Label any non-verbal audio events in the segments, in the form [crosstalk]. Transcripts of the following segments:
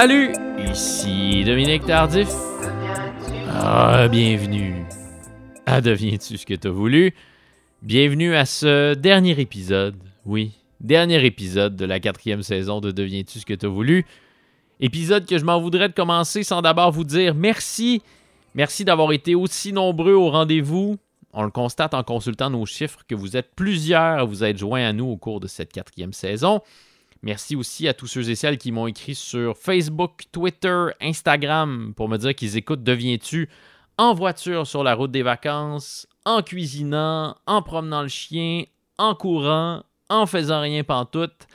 Salut, ici Dominique Tardif. Ah, bienvenue à Deviens-tu ce que t'as voulu? Bienvenue à ce dernier épisode, oui, dernier épisode de la quatrième saison de Deviens-tu ce que t'as voulu? Épisode que je m'en voudrais de commencer sans d'abord vous dire merci. Merci d'avoir été aussi nombreux au rendez-vous. On le constate en consultant nos chiffres que vous êtes plusieurs à vous être joints à nous au cours de cette quatrième saison. Merci aussi à tous ceux et celles qui m'ont écrit sur Facebook, Twitter, Instagram pour me dire qu'ils écoutent Deviens-tu en voiture sur la route des vacances, en cuisinant, en promenant le chien, en courant, en faisant rien pantoute.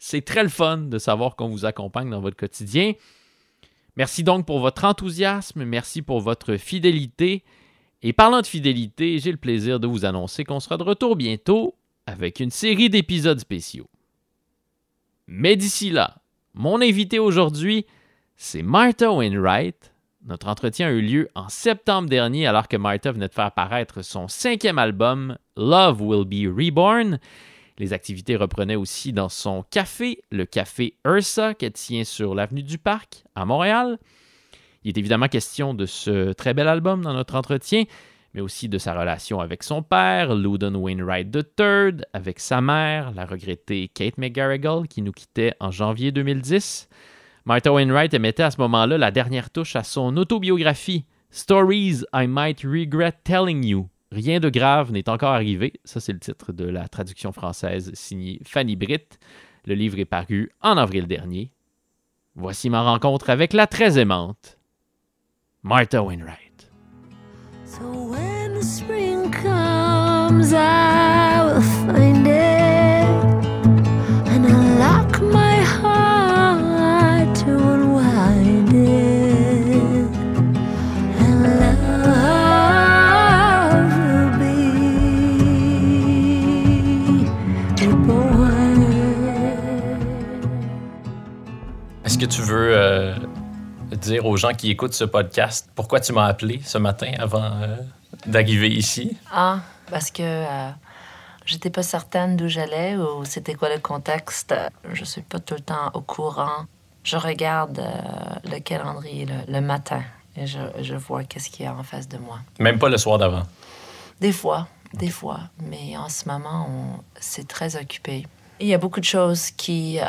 C'est très le fun de savoir qu'on vous accompagne dans votre quotidien. Merci donc pour votre enthousiasme, merci pour votre fidélité. Et parlant de fidélité, j'ai le plaisir de vous annoncer qu'on sera de retour bientôt avec une série d'épisodes spéciaux. Mais d'ici là, mon invité aujourd'hui, c'est Martha Wainwright. Notre entretien a eu lieu en septembre dernier alors que Martha venait de faire paraître son cinquième album, Love Will Be Reborn. Les activités reprenaient aussi dans son café, le café Ursa, qu'elle tient sur l'avenue du Parc à Montréal. Il est évidemment question de ce très bel album dans notre entretien, mais aussi de sa relation avec son père, Loudon Wainwright III, avec sa mère, la regrettée Kate McGarrigle, qui nous quittait en janvier 2010. Martha Wainwright émettait à ce moment-là la dernière touche à son autobiographie, Stories I Might Regret Telling You. Rien de grave n'est encore arrivé. Ça, c'est le titre de la traduction française signée Fanny Britt. Le livre est paru en avril dernier. Voici ma rencontre avec la très aimante Martha Wainwright. So when the spring comes, I will find it, and I'll lock my heart to unwind it, and love will be reborn. Est-ce que tu veux euh, dire aux gens qui écoutent ce podcast pourquoi tu m'as appelé ce matin avant euh, d'arriver ici? Ah, parce que euh, j'étais pas certaine d'où j'allais ou c'était quoi le contexte. Je suis pas tout le temps au courant. Je regarde euh, le calendrier le, le matin et je, je vois qu'est-ce qu'il y a en face de moi. Même pas le soir d'avant? Des fois, des fois. Mais en ce moment, on- c'est très occupé. Il y a beaucoup de choses qui, euh,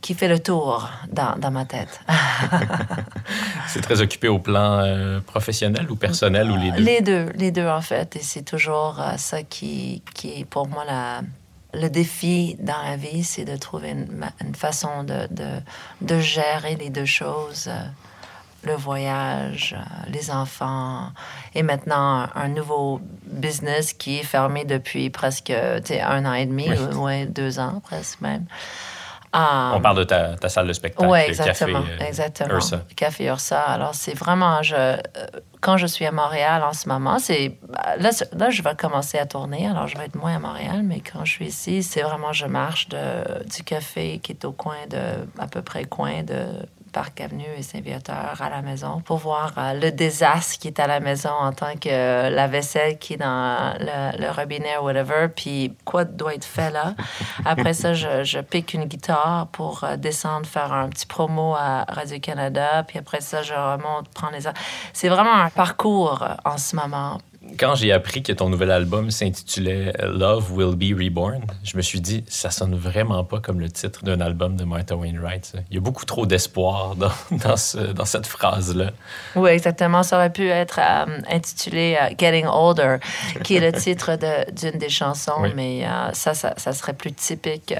qui fait le tour dans, dans ma tête. [laughs] C'est très occupé au plan euh, professionnel ou personnel ou les deux? Les deux, les deux en fait. Et c'est toujours euh, ça qui, qui est pour moi la, le défi dans la vie, c'est de trouver une, façon de, de, de gérer les deux choses. euh, le voyage, les enfants, et maintenant un, un nouveau business qui est fermé depuis presque un an et demi, Oui. ou ouais, deux ans presque même. Ah, On parle de ta, ta salle de spectacle, oui, exactement. café euh, exactement. Ursa. Café Ursa. Alors, c'est vraiment. Je, euh, quand je suis à Montréal en ce moment, c'est. bah, Là, c'est- là, je vais commencer à tourner, alors je vais être moins à Montréal, mais quand je suis ici, c'est vraiment. Je marche de, du café qui est au coin de. à peu près coin de. Parc Avenue et Saint-Viateur à la maison pour voir euh, le désastre qui est à la maison en tant que euh, la vaisselle qui est dans le, le robinet ou whatever, puis quoi doit être fait là? [laughs] Après ça, je, je pique une guitare pour euh, descendre, faire un petit promo à Radio-Canada, puis après ça, je remonte, prendre les... C'est vraiment un parcours en ce moment. Quand j'ai appris que ton nouvel album s'intitulait Love Will Be Reborn, je me suis dit, ça sonne vraiment pas comme le titre d'un album de Martha Wainwright. ça. Il y a beaucoup trop d'espoir [laughs] dans, dans, ce- dans cette phrase-là. Oui, exactement. Ça aurait pu être euh, intitulé euh, Getting Older, qui est le [laughs] titre de- d'une des chansons, Oui. mais euh, ça, ça, ça serait plus typique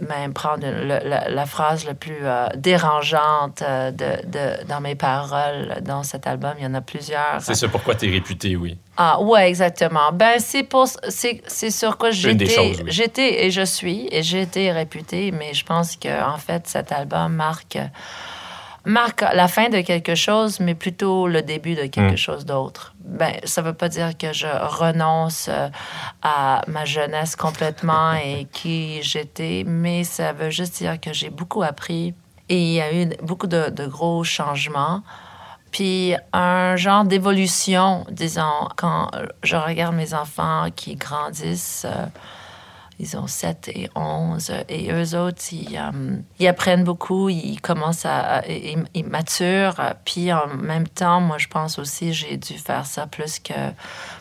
même prendre le- le- la phrase la plus euh, dérangeante euh, de, de- dans mes paroles dans cet album. Il y en a plusieurs. C'est ça pourquoi tu es réputé, oui. Ah, ouais, exactement. Ben, c'est pour, c'est, c'est sur quoi j'étais, oui. j'étais et je suis, et j'ai été réputée, mais je pense que, en fait, cet album marque, marque la fin de quelque chose, mais plutôt le début de quelque Mm. chose d'autre. Ben, ça veut pas dire que je renonce euh, à ma jeunesse complètement [laughs] et qui j'étais, mais ça veut juste dire que j'ai beaucoup appris et il y a eu beaucoup de, de gros changements. Puis un genre d'évolution, disons, quand je regarde mes enfants qui grandissent, euh, ils ont 7 et 11. Et eux autres, ils, euh, ils apprennent beaucoup, ils commencent à... à- ils, ils maturent. Puis en même temps, moi, je pense aussi, j'ai dû faire ça plus que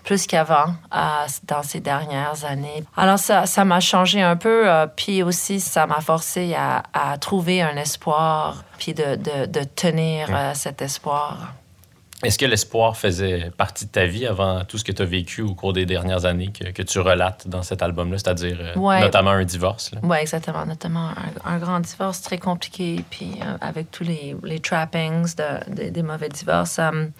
plus qu'avant euh, dans ces dernières années. Alors, ça ça m'a changé un peu. euh, puis aussi, ça m'a forcé à, à trouver un espoir, puis de, de, de tenir euh, cet espoir. Est-ce que l'espoir faisait partie de ta vie avant tout ce que tu as vécu au cours des dernières années que, que tu relates dans cet album-là, c'est-à-dire euh, Ouais. notamment un divorce? Oui, exactement. Notamment un, un grand divorce très compliqué, puis euh, avec tous les, les trappings de, de- des mauvais divorces. Um,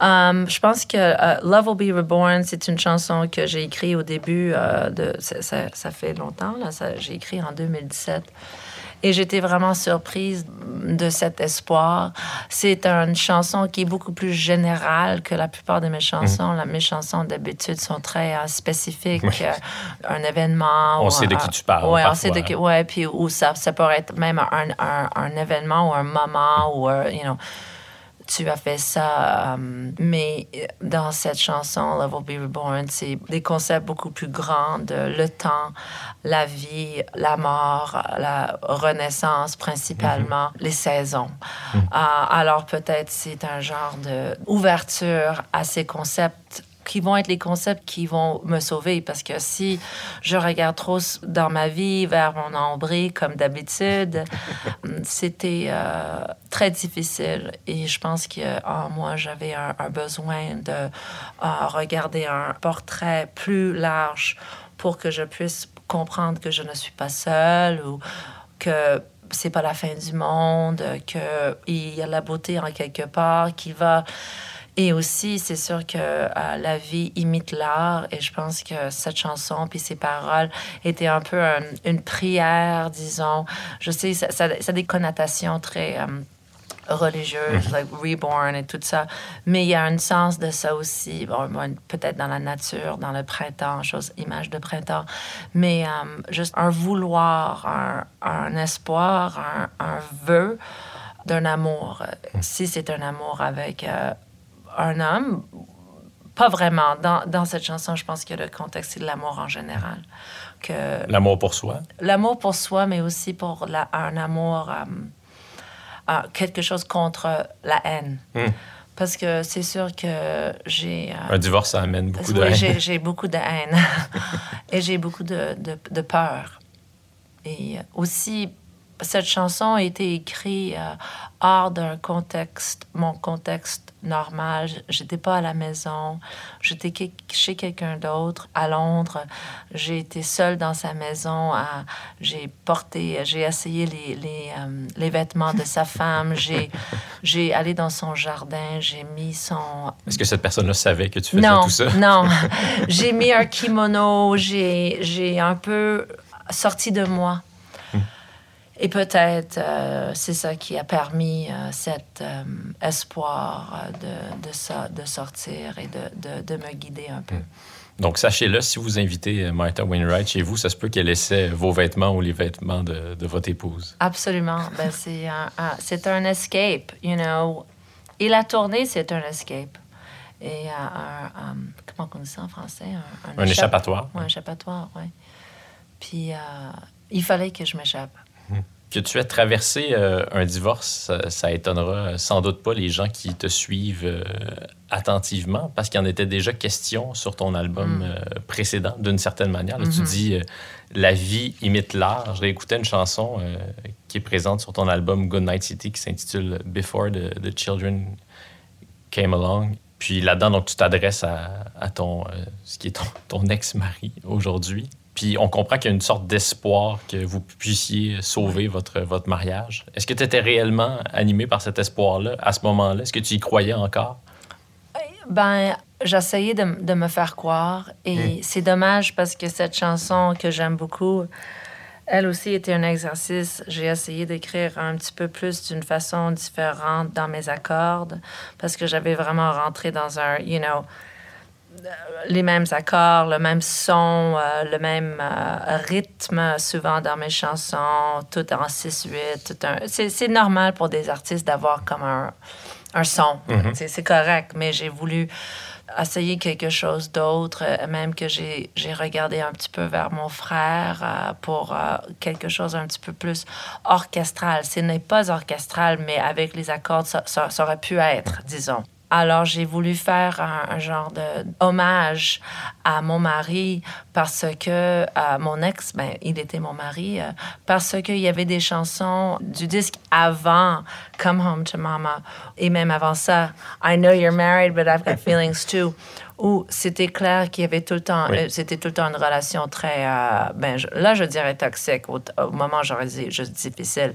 um, je pense que euh, Love Will Be Reborn, c'est une chanson que j'ai écrite au début euh, de. Ça, ça- fait longtemps, là. J'ai écrit en 2017. Et j'étais vraiment surprise de cet espoir. C'est une chanson qui est beaucoup plus générale que la plupart de mes chansons. La- mes chansons, d'habitude, sont très euh, spécifiques. Oui. euh, un événement. On ou sait de qui tu parles, Ouais, on sait de qui. Ouais, puis ou ça, ça pourrait être même un, un, un événement ou un moment ou, euh, you know, tu as fait ça. euh, mais euh, dans cette chanson, Love Will Be Reborn, c'est des concepts beaucoup plus grands de le temps, la vie, la mort, la renaissance principalement, les saisons. Euh, alors peut-être c'est un genre de ouverture à ces concepts qui vont être les concepts qui vont me sauver. Parce que si je regarde trop dans ma vie vers mon nombril comme d'habitude, [laughs] c'était euh, très difficile. Et je pense que en moi j'avais un, un besoin de euh, regarder un portrait plus large pour que je puisse comprendre que je ne suis pas seule ou que c'est pas la fin du monde, que il y a la beauté en quelque part qui va et aussi, c'est sûr que euh, la vie imite l'art et je pense que cette chanson puis ses paroles étaient un peu un- une prière, disons. Je sais, ça, ça, ça a des connotations très euh, religieuses, like reborn et tout ça. Mais il y a un sens de ça aussi, bon, peut-être dans la nature, dans le printemps, chose, image de printemps. Mais euh, juste un vouloir, un, un espoir, un, un vœu d'un amour. Si c'est un amour avec euh, un homme, pas vraiment. Dans, dans cette chanson, je pense que le contexte, c'est de l'amour en général. Que L'amour pour soi. l'amour pour soi, mais aussi pour la- un amour, euh, euh, quelque chose contre la haine. Hmm. Parce que c'est sûr que j'ai... euh, Un divorce, ça amène beaucoup de haine. j'ai, j'ai beaucoup de haine. [laughs] et j'ai beaucoup de, de, de peur. Et aussi, cette chanson a été écrite euh, hors d'un contexte, mon contexte normal. J'étais pas à la maison. J'étais que- chez quelqu'un d'autre à Londres. J'ai été seule dans sa maison. à- j'ai porté, j'ai essayé les, les, euh, les vêtements de sa femme. J'ai, [laughs] j'ai allé dans son jardin. J'ai mis son Est-ce que cette personne-là savait que tu faisais non, tout ça? [laughs] non. [laughs] J'ai mis un kimono, j'ai, j'ai un peu sorti de moi. Hmm. Et peut-être euh, c'est ça qui a permis euh, cet euh, espoir de, de, sortir et de, de, me guider un peu. Donc, sachez-le, si vous invitez Martha Wainwright chez vous, ça se peut qu'elle essaie vos vêtements ou les vêtements de, de votre épouse. Absolument. Ben, c'est, un, un- c'est un escape, you know. Et la tournée, c'est un escape. Et un, un- comment on dit ça en français? Un, Un échapp- échappatoire. Un échappatoire, oui. Puis euh, il fallait que je m'échappe. Que tu aies traversé euh, un divorce, ça, ça étonnera sans doute pas les gens qui te suivent euh, attentivement, parce qu'il y en était déjà question sur ton album Mm. euh, précédent, d'une certaine manière. Là, Tu Mhm. dis La vie imite l'art. Je réécoutais une chanson qui est présente sur ton album Good Night City qui s'intitule Before the, the Children Came Along. Puis là-dedans, donc, tu t'adresses à, à ton, ce qui est ton, ton ex-mari aujourd'hui. Puis on comprend qu'il y a une sorte d'espoir que vous puissiez sauver votre, votre mariage. Est-ce que tu étais réellement animé par cet espoir-là à ce moment-là? Est-ce que tu y croyais encore? Ben, j'essayais de, de me faire croire. Et c'est dommage parce que cette chanson que j'aime beaucoup, elle aussi était un exercice. J'ai essayé d'écrire un petit peu plus d'une façon différente dans mes accords parce que j'avais vraiment rentré dans un, you know, euh, les mêmes accords, le même son, euh, le même euh, rythme souvent dans mes chansons, tout en 6-8. tout un- C'est c'est normal pour des artistes d'avoir comme un, un son. Mhm. C'est- C'est correct, mais j'ai voulu essayé quelque chose d'autre, euh, même que j'ai j'ai regardé un petit peu vers mon frère euh, pour quelque chose un petit peu plus orchestral. Ce n'est pas orchestral, mais avec les accords, ça, ça- ça aurait pu être, disons. Alors, j'ai voulu faire un, un genre de hommage à mon mari parce que à mon ex, ben, il était mon mari, euh, parce qu'il y avait des chansons du disque avant Come Home to Mama et même avant ça, I Know You're Married, but I've Got [laughs] Feelings Too, où c'était clair qu'il y avait tout le temps, Oui. euh, c'était tout le temps une relation très, euh, ben, je- là, je dirais toxique. Au, au moment, j'aurais dit juste difficile.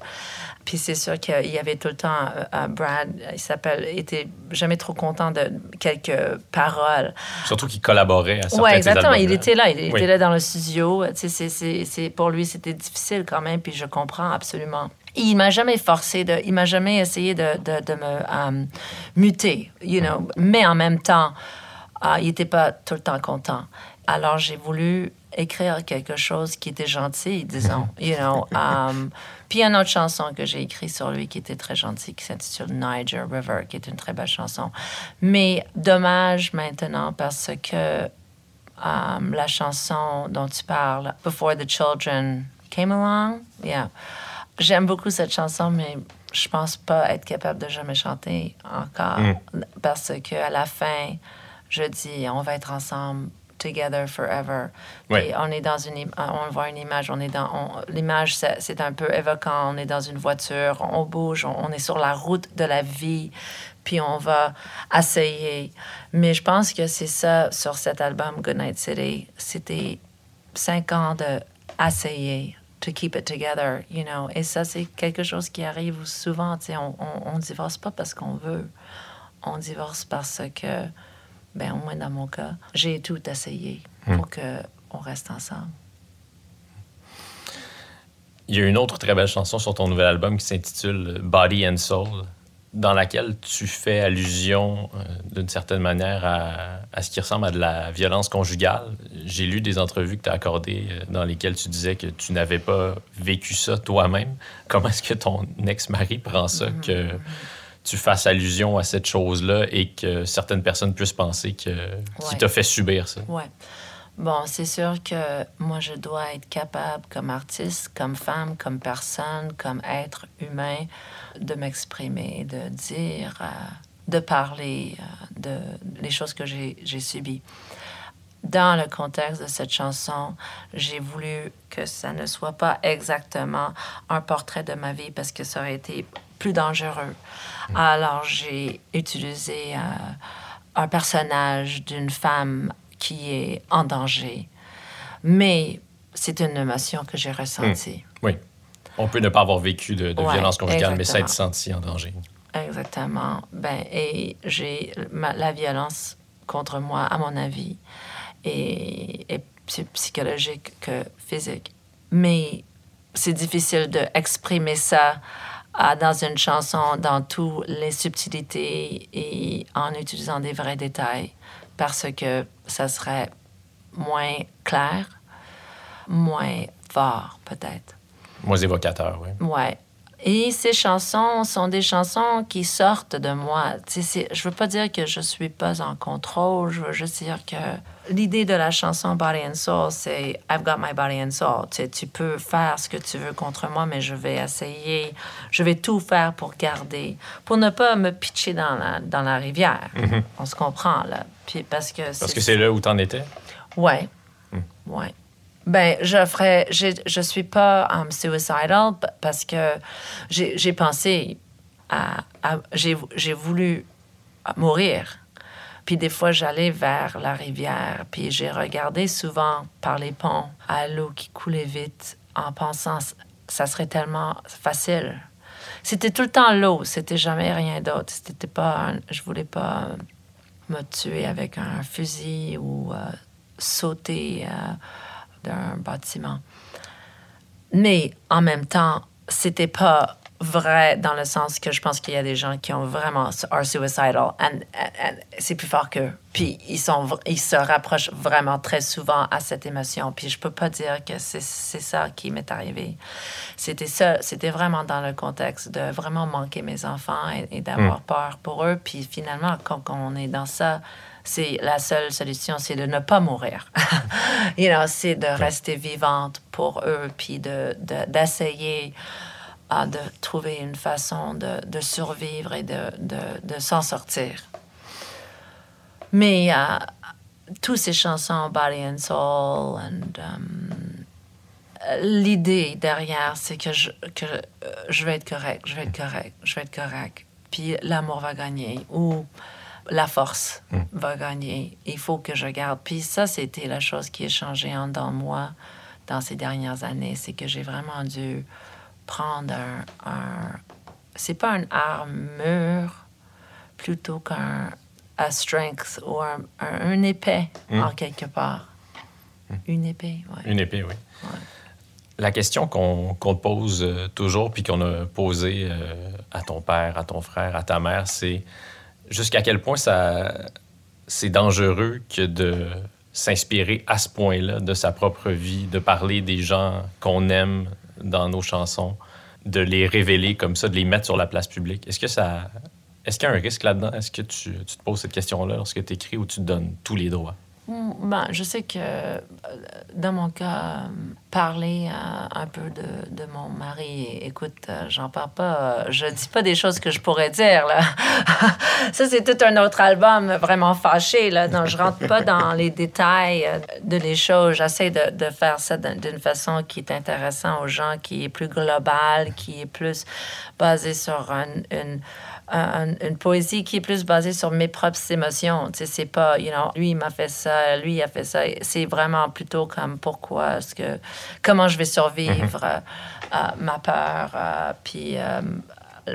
Puis c'est sûr qu'il y avait tout le temps, euh, Brad, il s'appelle, était jamais trop content de quelques paroles. Surtout qu'il collaborait à certains Oui, exactement. albums, Il là. était là. Il Oui. était là dans le studio. Tu sais, c'est- pour lui, c'était difficile quand même, puis je comprends absolument. Il m'a jamais forcé de... Il m'a jamais essayé de, de, de me euh, muter, you know. Mais en même temps, euh, il n'était pas tout le temps content. Alors, j'ai voulu écrire quelque chose qui était gentil, disons, you know. [laughs] Um, puis, il y a une autre chanson que j'ai écrite sur lui qui était très gentille, qui s'intitule Niger River, qui est une très belle chanson. Mais dommage maintenant parce que um, la chanson dont tu parles, Before the Children Came Along, yeah. J'aime beaucoup cette chanson, mais je pense pas être capable de jamais chanter encore parce que à la fin, je dis on va être ensemble together forever. On est dans une, im- on voit une image, on est dans, l'image c'est un peu évoquant. On est dans une voiture, on bouge, on, on est sur la route de la vie, puis on va essayer. Mais je pense que c'est ça sur cet album Goodnight City. C'était cinq ans de essayer to keep it together, you know. Et ça, c'est quelque chose qui arrive souvent. On, on, on divorce pas parce qu'on veut. On divorce parce que, ben, au moins dans mon cas, j'ai tout essayé pour que on reste ensemble. Il y a une autre très belle chanson sur ton nouvel album qui s'intitule Body and Soul, dans laquelle tu fais allusion euh, d'une certaine manière à, à ce qui ressemble à de la violence conjugale. J'ai lu des entrevues que tu as accordées euh, dans lesquelles tu disais que tu n'avais pas vécu ça toi-même. Comment est-ce que ton ex-mari prend ça, que tu fasses allusion à cette chose-là et que certaines personnes puissent penser que, qu'il Ouais. t'a fait subir ça? Ouais. Bon, c'est sûr que moi, je dois être capable, comme artiste, comme femme, comme personne, comme être humain, de m'exprimer, de dire, euh, de parler euh, de les choses que j'ai j'ai subies. Dans le contexte de cette chanson, j'ai voulu que ça ne soit pas exactement un portrait de ma vie parce que ça aurait été plus dangereux. Alors, j'ai utilisé euh, un personnage d'une femme qui est en danger. Mais c'est une émotion que j'ai ressentie. Oui. On peut ne pas avoir vécu de, de Ouais, violence conjugale, mais ça être senti en danger. Exactement. Ben, et j'ai la violence contre moi, à mon avis, est, est psy- psychologique que physique. Mais c'est difficile d'exprimer ça ah, dans une chanson, dans toutes les subtilités et en utilisant des vrais détails, parce que ça serait moins clair, moins fort peut-être. Moins évocateur, oui. Ouais. Et ces chansons sont des chansons qui sortent de moi. C'est- je veux pas dire que je suis pas en contrôle. Je veux juste dire que l'idée de la chanson Body and Soul, c'est I've got my body and soul. Tu, sais, tu peux faire ce que tu veux contre moi, mais je vais essayer. Je vais tout faire pour garder, pour ne pas me pitcher dans la, dans la rivière. On se comprend, là. Puis parce que Parce que c'est là où t'en étais? Ouais. Ouais. Ben, je ferais. Je suis pas um, suicidal parce que j'ai pensé à. à- j'ai j'ai voulu mourir. Puis des fois, j'allais vers la rivière, puis j'ai regardé souvent par les ponts à l'eau qui coulait vite en pensant ça serait tellement facile. C'était tout le temps l'eau, c'était jamais rien d'autre. C'était pas. je voulais pas me tuer avec un fusil ou euh, sauter euh, d'un bâtiment. Mais en même temps, c'était pas vrai dans le sens que je pense qu'il y a des gens qui ont vraiment are suicidal and, and- and c'est plus fort qu'eux. Puis ils sont ils se rapprochent vraiment très souvent à cette émotion. Puis je peux pas dire que c'est c'est ça qui m'est arrivé. C'était ça, c'était vraiment dans le contexte de vraiment manquer mes enfants et, et d'avoir peur pour eux. Puis finalement, quand, quand on est dans ça, c'est la seule solution, c'est de ne pas mourir. [laughs] you know, c'est de rester vivante pour eux, puis de, de- euh, de trouver une façon de, de survivre et de, de, de s'en sortir. Mais euh, toutes ces chansons, Body and Soul, and, um, l'idée derrière, c'est que, je, que euh, je vais être correct, je vais être correct, je vais être correct. Puis l'amour va gagner ou la force va gagner. Il faut que je garde. Puis ça, c'était la chose qui a changé en dans moi dans ces dernières années. C'est que j'ai vraiment dû prendre un. un c'est pas une armure, plutôt qu'un un strength ou un, un, épée, en quelque part. Une épée, oui. Une épée, oui. La question qu'on te pose euh, toujours, puis qu'on a posée euh, à ton père, à ton frère, à ta mère, c'est jusqu'à quel point ça c'est dangereux que de s'inspirer à ce point-là de sa propre vie, de parler des gens qu'on aime dans nos chansons, de les révéler comme ça, de les mettre sur la place publique. Est-ce que ça. Est-ce qu'il y a un risque là-dedans? Est-ce que tu, tu te poses cette question-là lorsque tu écris ou tu te donnes tous les droits? Mm, Ben, je sais que euh, dans mon cas, parler euh, un peu de, de mon mari, écoute, euh, j'en parle pas, je dis pas des choses que je pourrais dire, là. [laughs] Ça, c'est tout un autre album vraiment fâché, là. Donc, je rentre pas dans les détails de les choses. J'essaie de, de faire ça d'un- d'une façon qui est intéressante aux gens, qui est plus globale, qui est plus basée sur un- une un- une poésie qui est plus basée sur mes propres émotions. Tu sais, c'est pas, you know, lui, il m'a fait ça, lui, il a fait ça. C'est vraiment plutôt comme pourquoi est-ce que, comment je vais survivre euh, euh, ma peur, euh, puis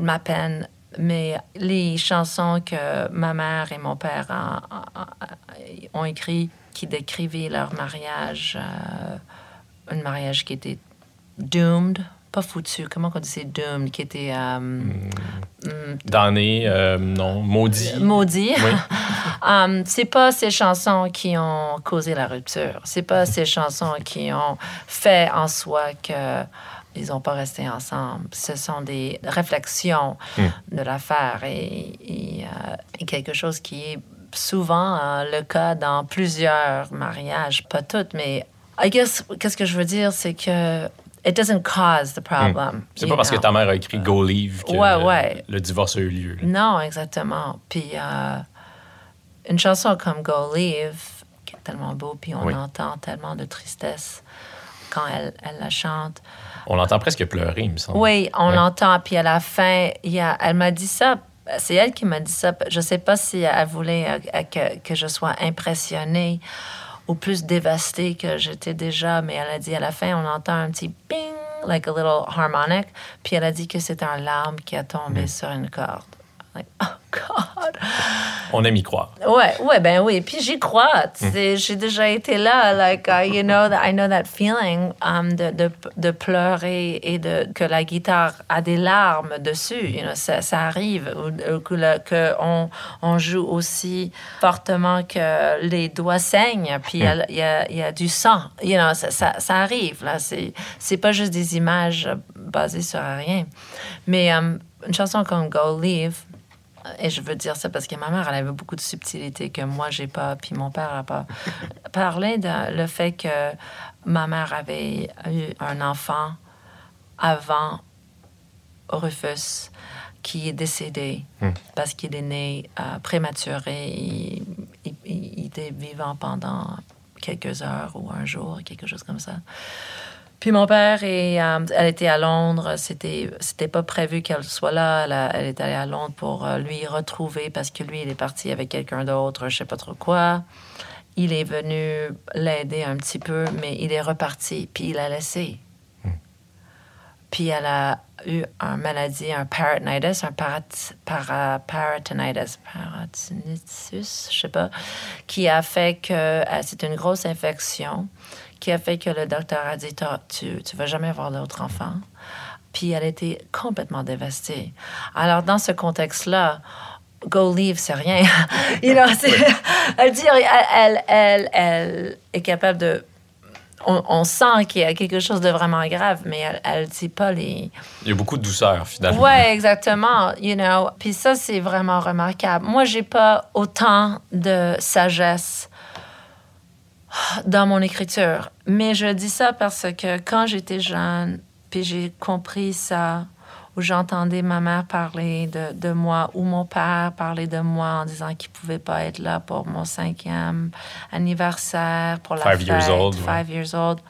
ma peine. Mais les chansons que ma mère et mon père ont, ont- ont écrit, qui décrivaient leur mariage, euh, un mariage qui était doomed, pas foutu, comment on dit c'est doomed, qui était euh, Damné, euh, non, maudit. maudit. Oui. [laughs] Um, c'est pas ces chansons qui ont causé la rupture. C'est pas ces chansons qui ont fait en soi que ils n'ont pas resté ensemble. Ce sont des réflexions de l'affaire et, et, euh, et quelque chose qui est souvent euh, le cas dans plusieurs mariages, pas toutes, mais I guess qu'est-ce que je veux dire, c'est que it doesn't cause the problem. C'est pas parce que ta mère a écrit Go Leave que Ouais, ouais. le divorce a eu lieu. là. Non, exactement. Puis euh, une chanson comme Go Leave, qui est tellement beau, puis on Oui. entend tellement de tristesse quand elle, elle la chante. On l'entend presque pleurer, il me semble. Oui, on Ouais. l'entend. Puis à la fin, il y a, elle m'a dit ça. C'est elle qui m'a dit ça. Je sais pas si elle voulait euh, que, que je sois impressionnée ou plus dévastée que j'étais déjà, mais elle a dit à la fin, on entend un petit ping, like a little harmonic, puis elle a dit que c'était un larme qui a tombé sur une corde. Like, oh God! On aime y croire. Ouais, ouais, ben oui. Puis j'y crois. sais, J'ai déjà été là. Like, uh, you know, that, I know that feeling um, de, de, de pleurer et de, que la guitare a des larmes dessus. You know, ça, ça arrive. Ou, que, on, on joue aussi fortement que les doigts saignent. Puis il y a- il y, a, il y a du sang. You know, ça, ça, ça arrive. Là. C'est pas juste des images basées sur rien. Mais um, une chanson comme Go Leave, et je veux dire ça parce que ma mère, elle avait beaucoup de subtilité que moi, j'ai pas, puis mon père n'a pas. [laughs] Parler de le fait que ma mère avait eu un enfant avant Rufus qui est décédé parce qu'il est né euh, prématuré. Il, il- il était vivant pendant quelques heures ou un jour, quelque chose comme ça. Puis mon père, et, euh, elle était à Londres. C'était, c'était pas prévu qu'elle soit là. Elle, a- elle est allée à Londres pour euh, lui retrouver parce que lui, il est parti avec quelqu'un d'autre, je sais pas trop quoi. Il est venu l'aider un petit peu, mais il est reparti. Puis il a laissé. Puis elle a eu une maladie, un peritonitis, un parat, para, peritonitis, paratinitis, je sais pas, qui a fait que euh, c'est une grosse infection, qui a fait que le docteur a dit tu tu vas jamais avoir d'autre enfant. Puis elle était complètement dévastée. Alors dans ce contexte-là, Go leave, c'est rien. [laughs] you know, [laughs] elle dit, elle, elle, elle, est capable de on, on sent qu'il y a quelque chose de vraiment grave, mais elle, elle dit pas les. Il y a beaucoup de douceur, finalement. Ouais, exactement. You know, puis ça c'est vraiment remarquable. Moi, j'ai pas autant de sagesse dans mon écriture, mais je dis ça parce que quand j'étais jeune, puis j'ai compris ça, où j'entendais ma mère parler de, de moi ou mon père parler de moi en disant qu'il pouvait pas être là pour mon cinquième anniversaire, pour la Five fête, years old, five years old.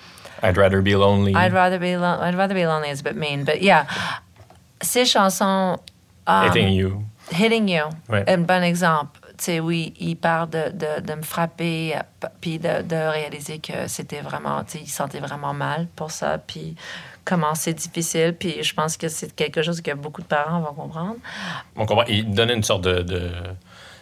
I'd rather be lonely. I'd rather be lo- I'd rather be lonely is a bit mean, but yeah. Ces chansons. um, Hitting you. Hitting You. Ouais. Un bon exemple. Sais, oui, il parle de, de, me frapper, euh, puis de, de réaliser que c'était vraiment, tu sais, il sentait vraiment mal pour ça, puis comment c'est difficile, puis je pense que c'est quelque chose que beaucoup de parents vont comprendre. On comprend. Il donnait une sorte de.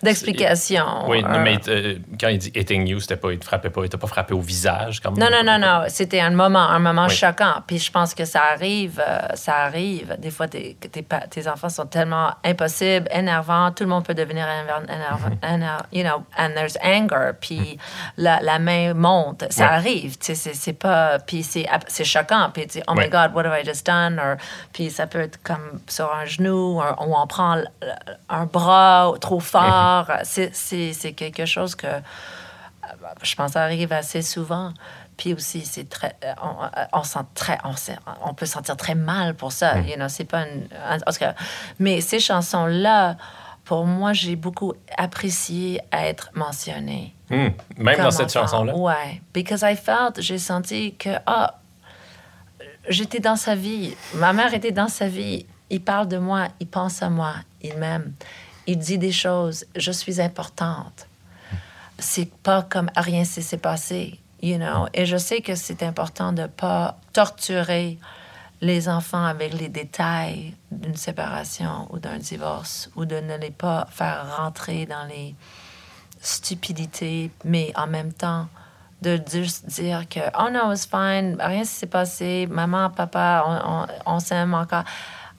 De- D'explication. Oui, euh, mais euh, quand il dit hitting you, c'était pas, il te frappait pas, il t'a pas frappé au visage. Non, non, non, non. C'était un moment, un moment Oui. choquant. Puis je pense que ça arrive, euh, ça arrive. Des fois, tes, tes, enfants sont tellement impossibles, énervants. Tout le monde peut devenir énervant, énervant, éner- you know, and there's anger. Puis la, la main monte. Ça Ouais. arrive. Tu sais, c'est, c'est pas... Puis c'est, choquant. Puis tu dis, oh my. God, what have I just done? Or, puis ça peut être comme sur un genou, ou on prend un bras trop fort. C'est, quelque chose que je pense arrive assez souvent. Puis aussi, c'est très, euh, on, euh, on sent très, on, sait- on peut sentir très mal pour ça. You know, c'est pas une, en tout cas, mais ces chansons-là, pour moi, j'ai beaucoup apprécié être mentionnée. Hmm. Même comme dans cette enfant. chanson-là? Ouais, because I felt, j'ai senti que ah, j'étais dans sa vie. Ma mère était dans sa vie. Il parle de moi, il pense à moi, il m'aime. Il dit des choses. Je suis importante. C'est pas comme rien s'est passé, you know. Et je sais que c'est important de pas torturer les enfants avec les détails d'une séparation ou d'un divorce ou de ne les pas faire rentrer dans les stupidité, mais en même temps, de juste dire que oh no, it's fine, rien s'est passé, maman, papa, on, on, on s'aime encore.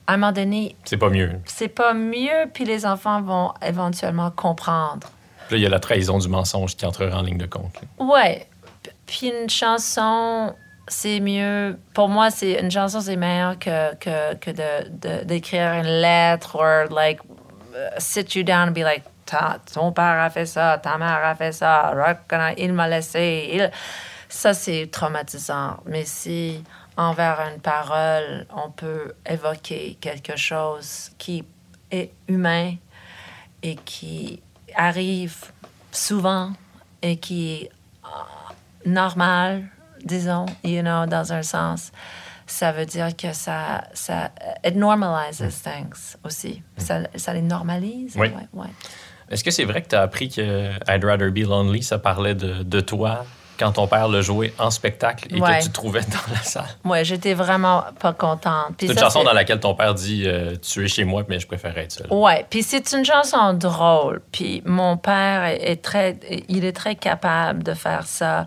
À un moment donné, C'est pas mieux. c'est pas mieux, puis les enfants vont éventuellement comprendre. Puis là, il y a la trahison du mensonge qui entrera en ligne de compte. Ouais. Puis une chanson, c'est mieux. Pour moi, c'est une chanson, c'est meilleur que, que, que de, d'écrire une lettre ou like uh, sit you down and be like ton père a fait ça, ta mère a fait ça, il m'a laissé. il- Ça, c'est traumatisant. Mais si envers une parole, on peut évoquer quelque chose qui est humain et qui arrive souvent et qui est euh, normal, disons, you know, dans un sens, ça veut dire que ça, ça it normalizes things aussi. Ça, ça les normalise? Oui. Ouais, ouais. Est-ce que c'est vrai que tu as appris que I'd Rather Be Lonely, ça parlait de, de toi? Quand ton père le jouait en spectacle et Ouais. que tu te trouvais dans la salle? Ouais, j'étais vraiment pas contente. C'est une ça, chanson dans laquelle ton père dit euh, Tu es chez moi, mais je préférerais être seul. Ouais, puis c'est une chanson drôle. Puis mon père est, est très, il est très capable de faire ça.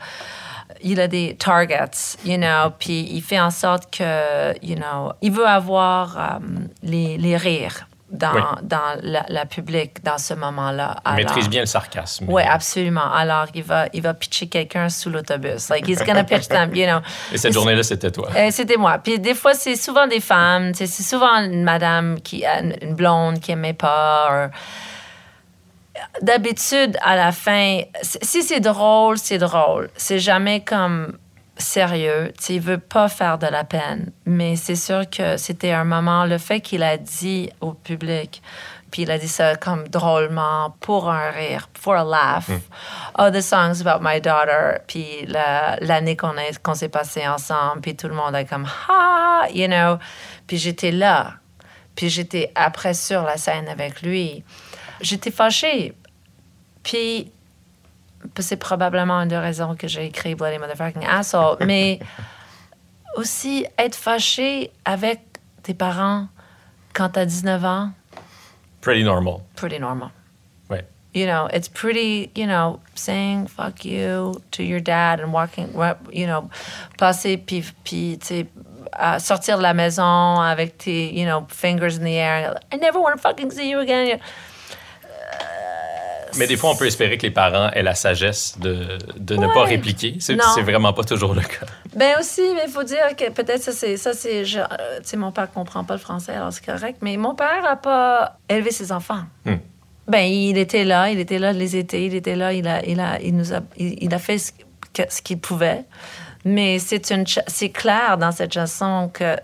Il a des targets, you know, puis il fait en sorte que, you know, il veut avoir euh, les, les rires dans, Oui. dans la, la public dans ce moment-là. Il maîtrise bien le sarcasme. Oui, absolument. Alors, il va, il va pitcher quelqu'un sous l'autobus. Like, he's gonna pitch [laughs] them, you know. Et cette journée-là, c'était toi. Euh, C'était moi. Puis des fois, c'est souvent des femmes. C'est souvent une madame, qui, une une blonde qui aimait pas. D'habitude, à la fin, si c'est drôle, c'est drôle. C'est jamais comme sérieux. Il veut pas faire de la peine. Mais c'est sûr que c'était un moment, le fait qu'il a dit au public, puis il a dit ça comme drôlement, pour un rire, for a laugh. Oh, the song's about my daughter. Puis la- l'année qu'on s'est passé ensemble, puis tout le monde a comme, ha, you know. Puis j'étais là. Puis j'étais après sur la scène avec lui. J'étais fâchée. Puis c'est probablement une des raisons que j'ai écrit Bloody Motherfucking Asshole. [laughs] Mais aussi, être fâché avec tes parents quand t'as 19 ans, Pretty normal. pretty normal. You know, it's pretty, you know, saying fuck you to your dad and walking, you know, passer puis, puis tu sais, à sortir de la maison avec tes, you know, fingers in the air. I never want to fucking see you again. Mais des fois, on peut espérer que les parents aient la sagesse de, de ne Ouais. pas répliquer. C'est vraiment pas toujours le cas. Ben aussi, mais il faut dire que peut-être ça, c'est. Ça, c'est je- euh, tu sais, mon père comprend pas le français, alors c'est correct. Mais mon père a pas élevé ses enfants. Hmm. Ben, il était là, il était là les étés, il était là, il a, il a, il nous a, il, il a fait ce, que- ce qu'il pouvait. Mais c'est une, ch- c'est clair dans cette chanson que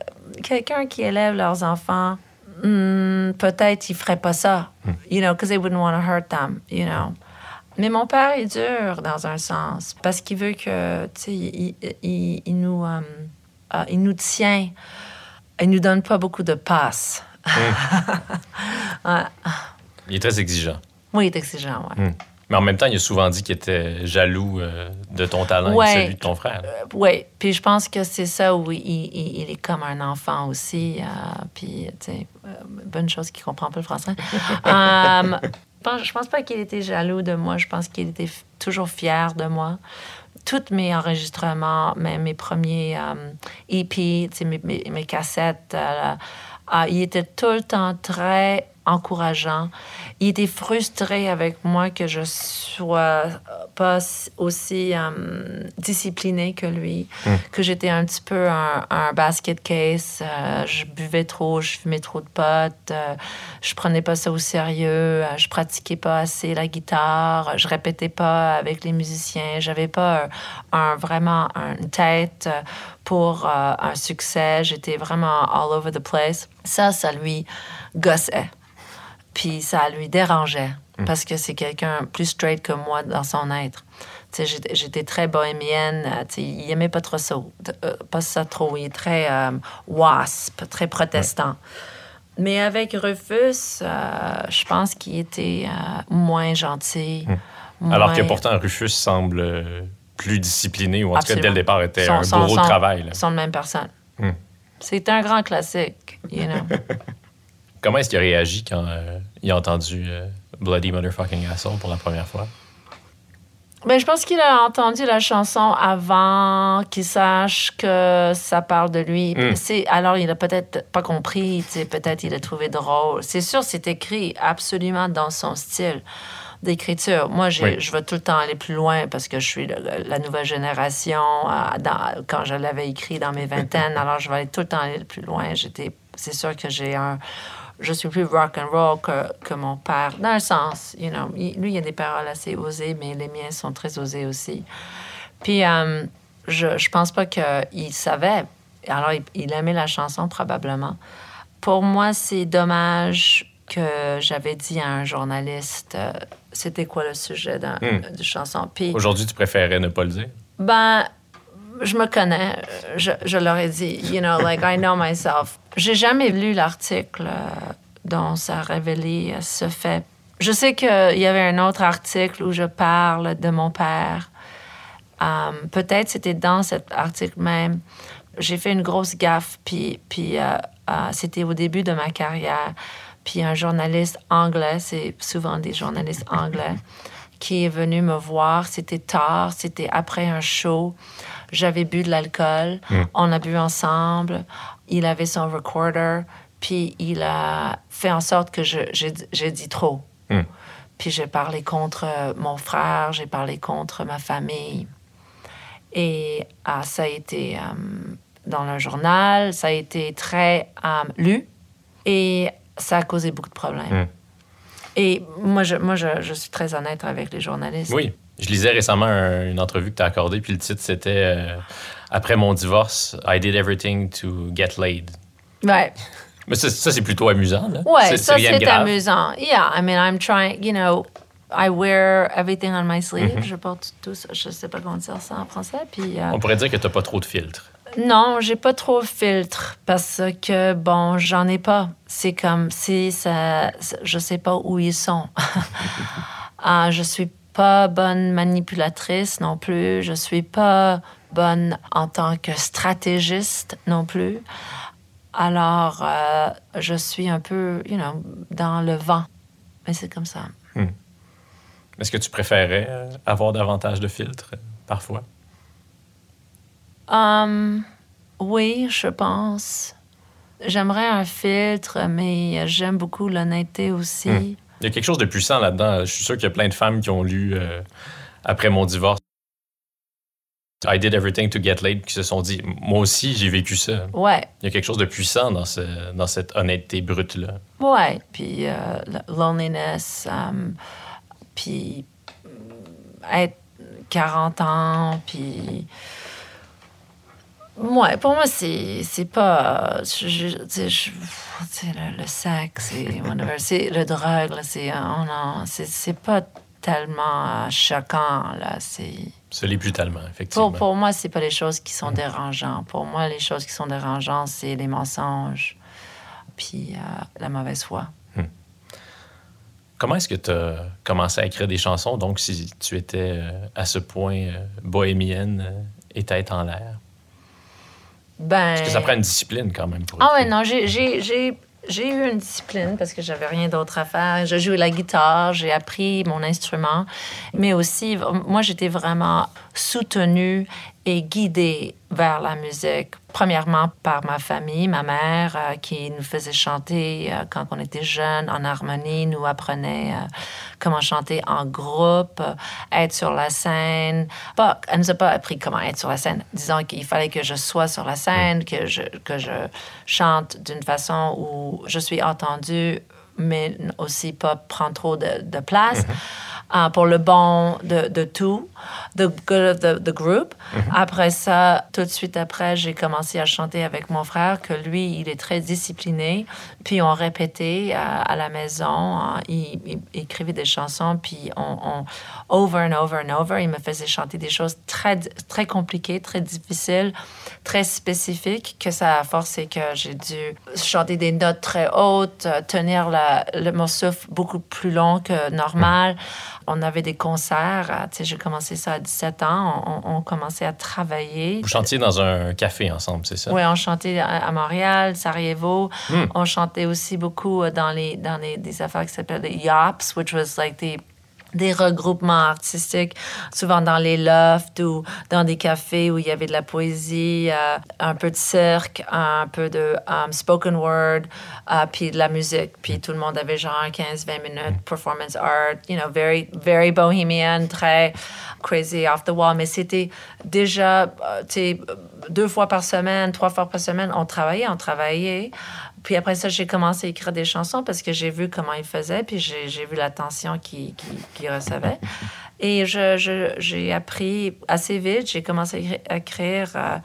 quelqu'un qui élève leurs enfants, hmm, peut-être il ferait pas ça, you know, because they wouldn't want to hurt them, you know. Mais mon père est dur dans un sens parce qu'il veut que, tu sais, il, il- il nous, euh, euh, il nous tient, il nous donne pas beaucoup de passe. [laughs] Ouais. Il est très exigeant. Oui, il est exigeant, ouais. Mais en même temps, il a souvent dit qu'il était jaloux euh, de ton talent Ouais. et celui de ton frère. Oui, puis je pense que c'est ça où il, il- il est comme un enfant aussi. euh, puis, tu sais, euh, bonne chose qu'il comprend pas le français. [laughs] Euh, je pense- pas qu'il était jaloux de moi. Je pense qu'il était toujours fier de moi. Tous mes enregistrements, mes, mes premiers euh, EP, sais, mes, mes- mes cassettes, euh, euh, il était tout le temps très encourageant. Il était frustré avec moi que je sois pas aussi euh, disciplinée que lui, que j'étais un petit peu un, un basket case. euh, je buvais trop, je fumais trop de potes, euh, je prenais pas ça au sérieux, euh, je pratiquais pas assez la guitare, je répétais pas avec les musiciens, j'avais pas un, un- vraiment une tête pour un succès, j'étais vraiment all over the place. Ça, ça lui gossait. Puis ça lui dérangeait parce que c'est quelqu'un plus straight que moi dans son être. J'étais- très bohémienne. euh, il aimait pas trop ça. euh, pas ça trop. Il est très euh, wasp, très protestant. Mais avec Rufus, euh, je pense qu'il était euh, moins gentil. Alors que pourtant, Rufus semble plus discipliné, ou en tout cas, dès le départ, était Sont- un sont- bourreau de sont- travail. là. sont de même personne. Hmm. C'est un grand classique, you know. [laughs] Comment est-ce qu'il a réagi quand euh, il a entendu euh, Bloody Motherfucking Asshole pour la première fois? Ben, je pense qu'il a entendu la chanson avant qu'il sache que ça parle de lui. Mm. Alors, il a peut-être pas compris, peut-être il a trouvé drôle. C'est sûr, c'est écrit absolument dans son style d'écriture. Moi, Oui. je veux tout le temps aller plus loin parce que je suis le- la nouvelle génération. euh, dans- quand je l'avais écrit dans mes vingtaines, [laughs] alors je vais aller tout le temps aller plus loin. J'étais, c'est sûr que j'ai un je suis plus rock and roll que, que mon père, dans un sens, you know. Il- lui, il a des paroles assez osées, mais les miennes sont très osées aussi. Puis, euh, je, je pense pas qu'il savait. Alors, il, il aimait la chanson, probablement. Pour moi, c'est dommage que j'avais dit à un journaliste euh, c'était quoi le sujet Hmm. de chanson. Puis, Aujourd'hui, tu préférais ne pas le dire? ben, je me connais. Je, leur ai dit, you know, like, I know myself. J'ai jamais lu l'article euh, dont ça a révélé euh, ce fait. Je sais qu'il y avait un autre article où je parle de mon père. Euh, Peut-être c'était dans cet article même. J'ai fait une grosse gaffe, puis, puis euh, c'était au début de ma carrière. Puis un journaliste anglais, c'est souvent des journalistes anglais, qui est venu me voir. C'était tard, c'était après un show. J'avais bu de l'alcool. On a bu ensemble. Il avait son recorder. Puis il a fait en sorte que j'ai dit trop. Hmm. Puis j'ai parlé contre euh, mon frère, j'ai parlé contre ma famille. Et ah, ça a été euh, dans le journal, ça a été très euh, lu et ça a causé beaucoup de problèmes. Hmm. Et moi, je, moi je, je suis très honnête avec les journalistes. Oui. Je lisais récemment un- une entrevue que tu as accordée, puis le titre, c'était euh, Après mon divorce, I did everything to get laid. Ouais, Mais ça, ça, c'est plutôt amusant, là. ouais ça c'est amusant. Yeah, I mean, I'm trying, you know, I wear everything on my sleeve. Mm-hmm. Je porte tout ça. Je sais pas comment dire ça en français. Puis, euh, On pourrait dire que tu n'as pas trop de filtres. Non, j'ai pas trop de filtre parce que bon, j'en ai pas. C'est comme si ça, je sais pas où ils sont. [laughs] Ah, je suis pas bonne manipulatrice non plus. Je suis pas bonne en tant que stratégiste non plus. Alors, euh, je suis un peu, you know, dans le vent. Mais c'est comme ça. Est-ce que tu préférais euh, avoir davantage de filtres, euh, parfois? Hum, oui, je pense. J'aimerais un filtre, mais j'aime beaucoup l'honnêteté aussi. Il y a quelque chose de puissant là-dedans. Je suis sûr qu'il y a plein de femmes qui ont lu euh, après mon divorce. I did everything to get laid, qui se sont dit, moi aussi, j'ai vécu ça. Ouais, Il y a quelque chose de puissant dans, ce, dans cette honnêteté brute-là. ouais. Puis euh, loneliness, euh, puis euh, être 40 ans, puis... Ouais, pour moi, c'est c'est pas... Je, je- je- le, le sexe, c'est le drogue, c'est... Oh non, c'est c'est pas tellement euh, choquant, là, c'est... Ce l'est plus tellement, effectivement. Pour, pour moi, c'est pas les choses qui sont dérangeantes. Pour moi, les choses qui sont dérangeantes, c'est les mensonges, puis euh, la mauvaise foi. Comment est-ce que tu as commencé à écrire des chansons, donc si tu étais euh, à ce point euh, bohémienne et tête en l'air? Ben... Parce que ça prend une discipline quand même pour Ah ouais, non, j'ai- j'ai eu une discipline parce que j'avais rien d'autre à faire. Je jouais la guitare, j'ai appris mon instrument, mais aussi, moi, j'étais vraiment soutenue et guidée vers la musique. Premièrement, par ma famille, ma mère, euh, qui nous faisait chanter euh, quand on était jeunes en harmonie, nous apprenait euh, comment chanter en groupe, être sur la scène. Pas, elle nous a pas appris comment être sur la scène. Disons qu'il fallait que je sois sur la scène, que je, que je chante d'une façon où je suis entendue, mais aussi pas prendre trop de, de place. Euh, pour le bon de, de tout, the good of the, the group. Après ça, tout de suite après, j'ai commencé à chanter avec mon frère, que lui, il est très discipliné. Puis on répétait à, à la maison, euh, il, il écrivait des chansons, puis on, on- over and over and over, il me faisait chanter des choses très, très compliquées, très difficiles, très spécifiques, que ça a forcé que j'ai dû chanter des notes très hautes, euh, tenir la, le, mon souffle beaucoup plus long que normal. On avait des concerts, euh, tu sais, j'ai commencé ça à 17 ans, on, commençait à travailler. Vous chantiez dans un café ensemble, c'est ça? Oui, on chantait à, Montréal, Sarajevo. Hmm. On chantait aussi beaucoup euh, dans, les, dans les, des affaires qui s'appellent des YOPs, which was like des, des regroupements artistiques, souvent dans les lofts ou dans des cafés où il y avait de la poésie, euh, un peu de cirque, un peu de um, spoken word, euh, puis de la musique. Puis tout le monde avait genre 15-20 minutes, performance art, you know, very, very bohemian, très crazy off the wall. Mais c'était déjà, euh, tu sais, deux fois par semaine, trois fois par semaine, on travaillait, on travaillait. Puis après ça, j'ai commencé à écrire des chansons parce que j'ai vu comment il faisait, puis j'ai j'ai vu l'attention qu'il qu'il- qu'il recevait. Et je- je- j'ai appris assez vite, j'ai commencé à écri- à écrire. euh,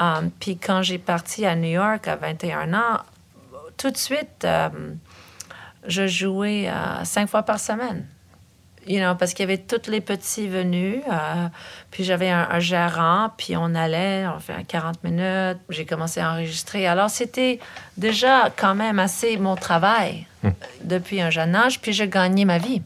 euh, puis quand j'ai parti à New York à 21 ans, tout de suite, euh, je jouais cinq fois par semaine. You know, parce qu'il y avait tous les petits venus. euh, puis j'avais un, un gérant, puis on allait, on fait 40 minutes. J'ai commencé à enregistrer. Alors c'était déjà quand même assez mon travail depuis un jeune âge. Puis j'ai gagné ma vie.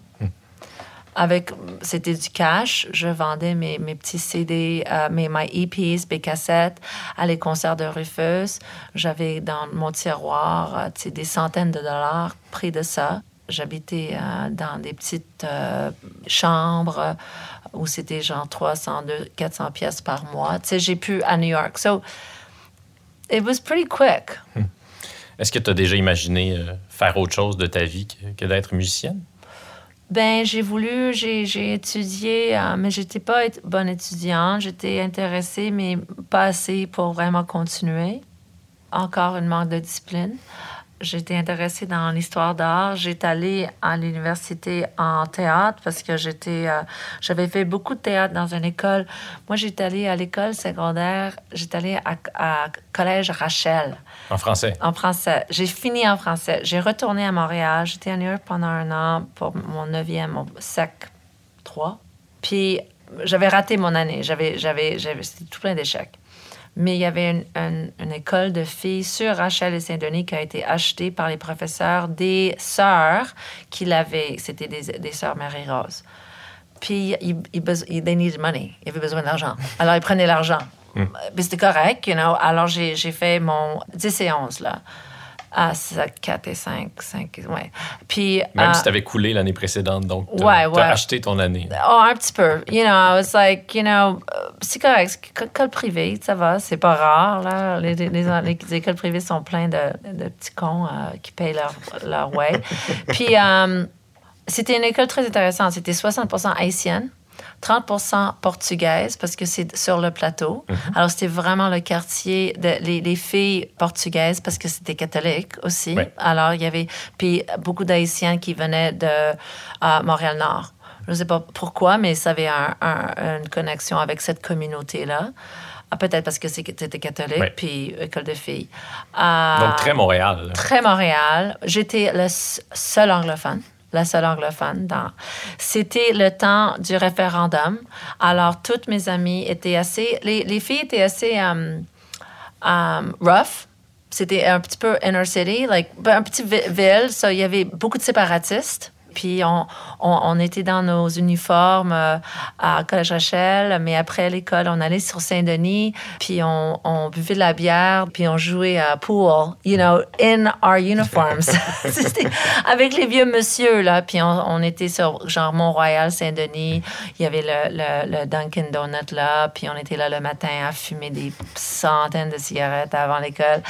Avec, c'était du cash. Je vendais mes, mes petits CD, euh, mes my EPs, mes cassettes à les concerts de Rufus. J'avais dans mon tiroir euh, des centaines de dollars pris de ça. J'habitais euh, dans des petites euh, chambres où c'était genre 300, 400 pièces par mois. Tu sais, j'ai pu à New York. So, it was pretty quick. Est-ce que tu as déjà imaginé euh, faire autre chose de ta vie que, que d'être musicienne? Ben, j'ai voulu, j'ai, étudié, euh, mais j'étais pas bonne étudiante. J'étais intéressée, mais pas assez pour vraiment continuer. Encore une manque de discipline. J'étais intéressée dans l'histoire d'art. J'étais allée à l'université en théâtre parce que j'étais, euh, j'avais fait beaucoup de théâtre dans une école. Moi, j'étais allée à l'école secondaire. J'étais allée à, à collège Rachel En français? en français. J'ai fini en français. J'ai retourné à Montréal. J'étais à New York pendant un an pour mon neuvième, mon sec 3. Puis j'avais raté mon année. J'avais, j'avais, j'avais, c'était tout plein d'échecs. Mais il y avait une, une- une école de filles sur Rachel et Saint-Denis qui a été achetée par les professeurs des sœurs qui l'avaient. C'était des, des sœurs Marie-Rose. Puis, ils, beso- ils- they needed money. Ils avaient besoin d'argent. Alors, ils prenaient l'argent. Mais c'était correct, you know. Alors, j'ai j'ai fait mon 10 et 11, là. À 4 et 5, 5, ouais. Puis... Même euh, si tu avais coulé l'année précédente, donc tu Ouais, as ouais. acheté ton année. Oh, un petit peu. You know, I was like, you know, euh, c'est correct. École privée, ça va, c'est pas rare, là. Les, les- les- les écoles privées sont pleines de, de petits cons euh, qui payent leur, leur way. [laughs] Puis, euh, C'était une école très intéressante. C'était 60% haïtienne, 30% portugaise, parce que c'est sur le plateau. Alors, c'était vraiment le quartier de les, les filles portugaises, parce que c'était catholique aussi. Ouais. Alors, il y avait puis beaucoup d'Haïtiens qui venaient de euh, Montréal-Nord. Je ne sais pas pourquoi, mais ça avait un- un- une connexion avec cette communauté-là. Ah, Peut-être parce que c'était catholique, puis école de filles. Euh, Donc, très Montréal. très Montréal. J'étais le seul anglophone. La seule anglophone. C'était le temps du référendum. Alors, toutes mes amies étaient assez. Les, les filles étaient assez um, um, rough. C'était un petit peu inner city, like, ben, un petit vi- ville. So, il y avait beaucoup de séparatistes. Puis on, on, on était dans nos uniformes euh, à Collège Rachel, mais après l'école, on allait sur Saint-Denis, puis on, on buvait de la bière, puis on jouait à pool, you know, in our uniforms. [laughs] [laughs] Avec les vieux monsieur, là, puis on, on était sur genre Mont-Royal, Saint-Denis. Il y avait le, le, le Dunkin' Donut là, puis on était là le matin à fumer des centaines de cigarettes avant l'école,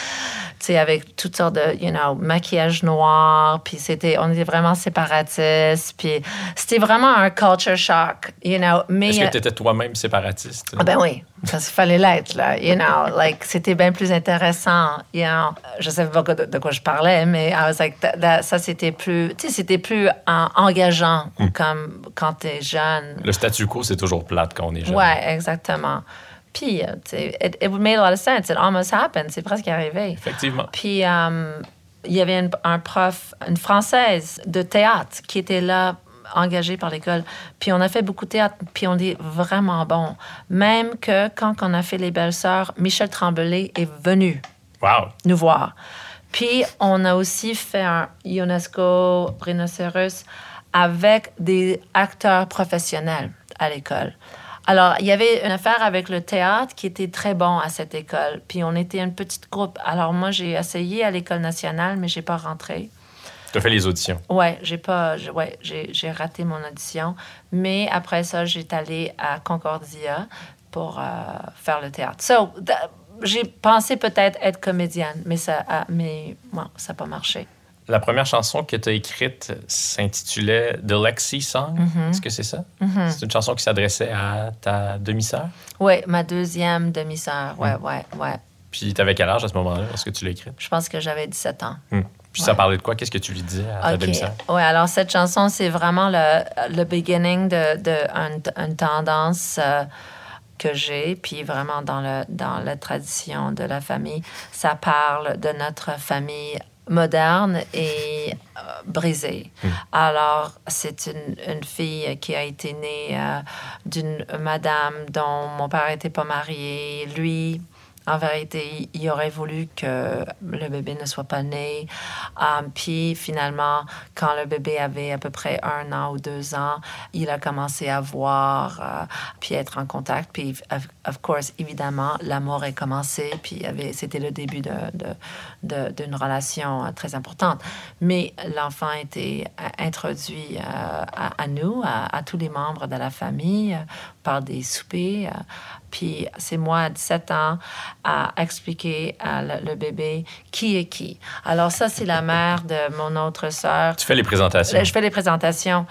tu sais, avec toutes sortes de, you know, maquillage noir, puis c'était, on était vraiment puis c'était vraiment un culture shock, you know. Mais Est-ce euh, que tu étais toi-même séparatiste? ah ben oui, parce qu'il fallait l'être, là, you know, like, c'était bien plus intéressant, you know. Je savais pas de, de quoi je parlais, mais I was like, that- that- ça, c'était plus, tu sais, c'était plus en- engageant, comme quand t'es jeune. Le statu quo, c'est toujours plate quand on est jeune. Ouais, exactement. Puis, euh, tu sais, it, it made a lot of sense. It almost happened. C'est presque arrivé. Effectivement. Puis, euh, il y avait une- un prof, une Française de théâtre qui était là, engagée par l'école. Puis, on a fait beaucoup de théâtre, puis on est vraiment bon. Même que quand on a fait Les Belles Sœurs, Michel Tremblay est venu Wow. nous voir. Puis, on a aussi fait un UNESCO Rhinocéros avec des acteurs professionnels à l'école. Alors, il y avait une affaire avec le théâtre qui était très bon à cette école. Puis, on était une petite groupe. Alors, moi, j'ai essayé à l'École nationale, mais j'ai pas rentré. Tu as fait les auditions. Ouais, j'ai pas, ouais, j'ai, raté mon audition. Mais après ça, j'étais allée à Concordia pour euh, faire le théâtre. So, j'ai pensé peut-être être comédienne, mais ça, a, mais bon, ça n'a pas marché. La première chanson que tu as écrite s'intitulait The Lexi Song. Mm-hmm. Est-ce que c'est ça? C'est une chanson qui s'adressait à ta demi-sœur? Ouais, ma deuxième demi-sœur. Ouais, Mm. ouais, ouais. Puis tu avais quel âge à ce moment-là? Lorsque tu l'as écrite? Je pense que j'avais 17 ans. Hmm. Puis ça parlait de quoi? Qu'est-ce que tu lui disais à ta demi-sœur? Oui, alors cette chanson, c'est vraiment le, le beginning de, de un- une tendance euh, que j'ai, puis vraiment dans, le, dans la tradition de la famille, ça parle de notre famille moderne et euh, brisée. Alors, c'est une, une fille qui a été née euh, d'une madame dont mon père n'était pas marié. Lui, en vérité, il aurait voulu que le bébé ne soit pas né. Um, puis finalement, quand le bébé avait à peu près un an ou deux ans, il a commencé à voir, euh, puis être en contact. Puis, of, of course, évidemment, l'amour est commencé. Puis c'était le début de, de- de- d'une relation euh, très importante. Mais l'enfant a été euh, introduit euh, à, nous, à, tous les membres de la famille, par des soupers. Puis c'est moi, à 17 ans, à expliquer à le, le bébé qui est qui. Alors ça, c'est la mère de mon autre sœur. Tu fais les présentations. Je fais les présentations.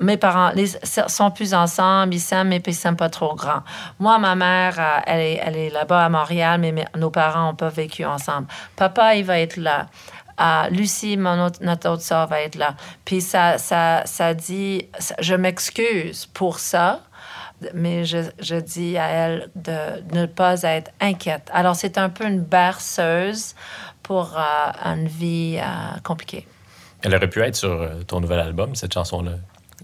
Mes parents les, sont plus ensemble, ils s'aiment, mais ils s'aiment pas trop grand. Moi, ma mère, euh, elle est, elle est là-bas à Montréal, mais mes- nos parents n'ont pas vécu ensemble. Papa, il va être là. Euh, Lucie, mon autre, notre autre sœur, va être là. Puis ça, ça, ça dit, ça- je m'excuse pour ça, mais je, je dis à elle de ne pas être inquiète. Alors, c'est un peu une berceuse pour euh, une vie euh, compliquée. Elle aurait pu être sur euh, ton nouvel album, cette chanson-là.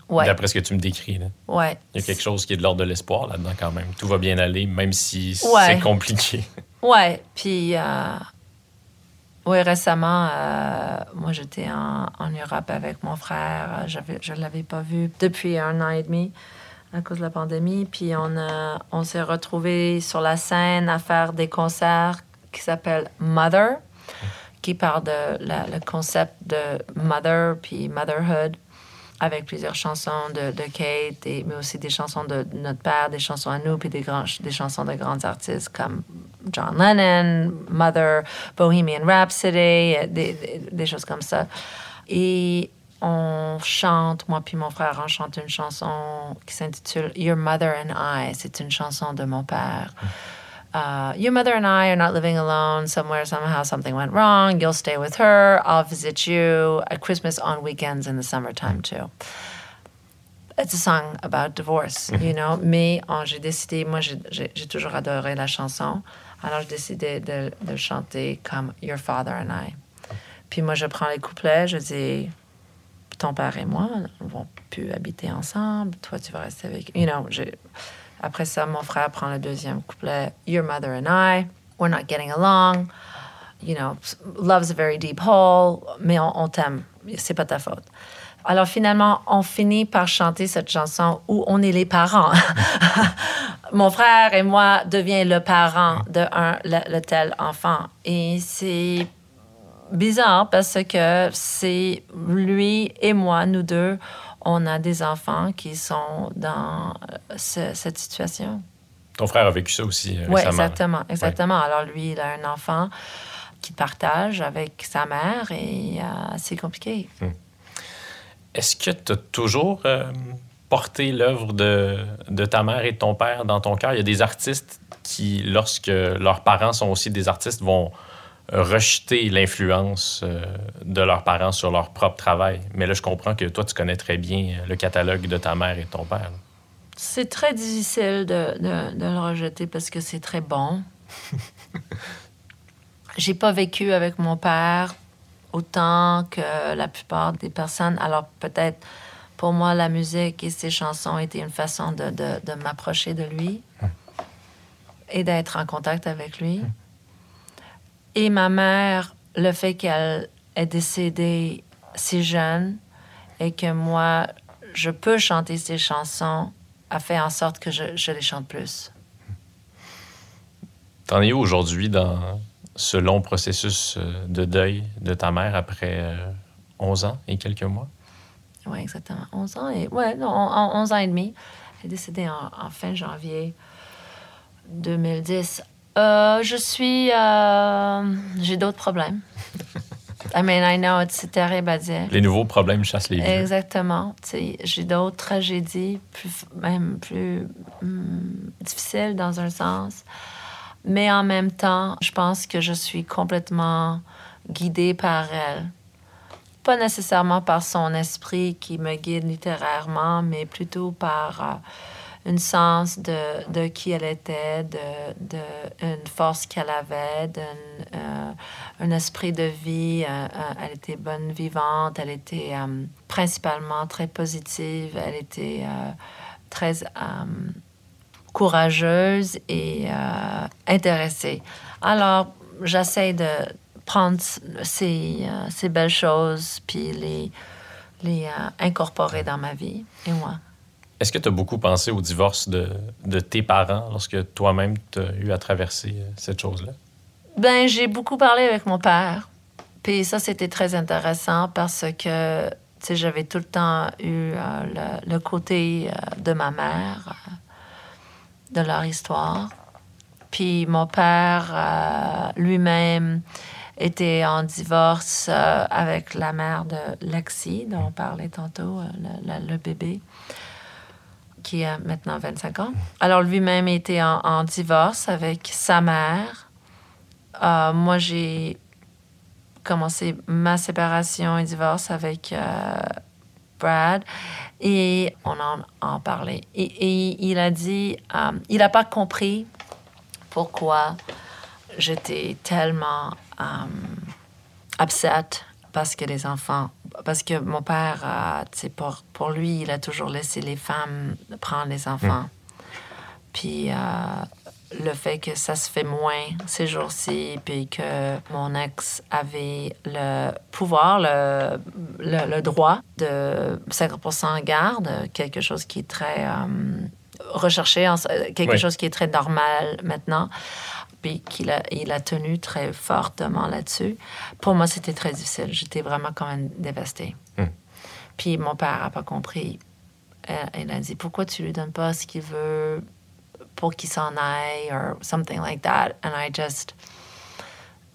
Ouais, D'après ce que tu me décris. Là. ouais. Il y a quelque chose qui est de l'ordre de l'espoir là-dedans quand même. Tout va bien aller, même si Ouais. c'est compliqué. [laughs] Ouais, puis euh, ouais, récemment, euh, moi j'étais en, en Europe avec mon frère. Je ne l'avais pas vu depuis un an et demi à cause de la pandémie. Puis on, on s'est retrouvés sur la scène à faire des concerts qui s'appellent Mother, qui parle de le concept de mother puis motherhood avec plusieurs chansons de, Kate, mais aussi des chansons de notre père, des chansons à nous, puis des, grands, des chansons de grands artistes comme John Lennon, Mother, Bohemian Rhapsody, euh, des, des, des choses comme ça. Et on chante, moi puis mon frère, on chante une chanson qui s'intitule Your Mother and I. C'est une chanson de mon père. Uh, your mother and I are not living alone. Somewhere, somehow, something went wrong. You'll stay with her. I'll visit you at Christmas on weekends in the summertime, too. It's a song about divorce, you know. Mais oh, j'ai décidé, moi, j'ai- toujours adoré la chanson. Alors, j'ai décidé de, chanter comme Your Father and I. Puis moi, je prends les couplets, je dis ton père et moi ne vont plus habiter ensemble. Toi, tu vas rester avec. You know, après ça, mon frère prend le deuxième couplet. Your mother and I, we're not getting along. You know, love's a very deep hole, mais on, on t'aime. C'est pas ta faute. Alors finalement, on finit par chanter cette chanson où on est les parents. [laughs] Mon frère et moi deviennent le parent de un, le tel enfant? Et c'est bizarre parce que c'est lui et moi, nous deux, on a des enfants qui sont dans euh, ce- cette situation. Ton frère a vécu ça aussi euh, Oui, récemment. exactement, exactement. Alors lui, il a un enfant qu'il partage avec sa mère et euh, c'est compliqué. Est-ce que tu as toujours euh, porté l'œuvre de, de ta mère et de ton père dans ton cœur? Il y a des artistes qui, lorsque leurs parents sont aussi des artistes, vont rejeter l'influence euh, de leurs parents sur leur propre travail. Mais là, je comprends que toi, tu connais très bien euh, le catalogue de ta mère et de ton père. C'est très difficile de, de- de le rejeter parce que c'est très bon. [laughs] J'ai pas vécu avec mon père autant que la plupart des personnes. Alors peut-être pour moi, la musique et ses chansons étaient une façon de, de- de m'approcher de lui et d'être en contact avec lui. Et ma mère, le fait qu'elle est décédée si jeune et que moi, je peux chanter ses chansons, a fait en sorte que je, je les chante plus. T'en es où aujourd'hui dans ce long processus euh, de deuil de ta mère après euh, 11 ans et quelques mois? Oui, exactement. 11 ans et... Ouais, non, on- on- 11 ans et demi. Elle est décédée en, en fin janvier 2010. Euh, je suis... euh, J'ai d'autres problèmes. I mean, I know, c'est terrible à dire. Les nouveaux problèmes chassent les vieux. Exactement. J'ai d'autres tragédies, plus, même plus hum, difficiles dans un sens. Mais en même temps, je pense que je suis complètement guidée par elle. Pas nécessairement par son esprit qui me guide littérairement, mais plutôt par euh, un sens de, de qui elle était, de, de une force qu'elle avait, d'un euh, un esprit de vie. euh, euh, elle était bonne vivante, elle était principalement très positive, elle était très courageuse et intéressée. Alors, j'essaie de prendre ces, ces belles choses puis les, les incorporer dans ma vie et moi. Est-ce que tu as beaucoup pensé au divorce de, de tes parents lorsque toi-même tu as eu à traverser euh, cette chose-là? Ben, j'ai beaucoup parlé avec mon père. Puis ça, c'était très intéressant parce que, j'avais tout le temps eu euh, le, côté euh, de ma mère, de leur histoire. Puis mon père lui-même était en divorce avec la mère de Lexi, dont on parlait tantôt, le bébé, qui a maintenant 25 ans. Alors lui-même était en, divorce avec sa mère. Euh, moi, j'ai commencé ma séparation et divorce avec euh, Brad et on en en parlait. Et, il a dit, euh, il n'a pas compris pourquoi j'étais tellement upset parce que les enfants, parce que mon père, euh, pour, pour lui, il a toujours laissé les femmes prendre les enfants. Puis euh, le fait que ça se fait moins ces jours-ci, puis que mon ex avait le pouvoir, le, le, le droit de 50 garde, quelque chose qui est très euh, recherché, en- quelque chose qui est très normal maintenant, puis qu'il a, il a tenu très fortement là-dessus. Pour moi, c'était très difficile. J'étais vraiment quand même dévastée. Hmm. Puis mon père n'a pas compris. Elle a dit, pourquoi tu lui donnes pas ce qu'il veut pour qu'il s'en aille or something like that? And I just...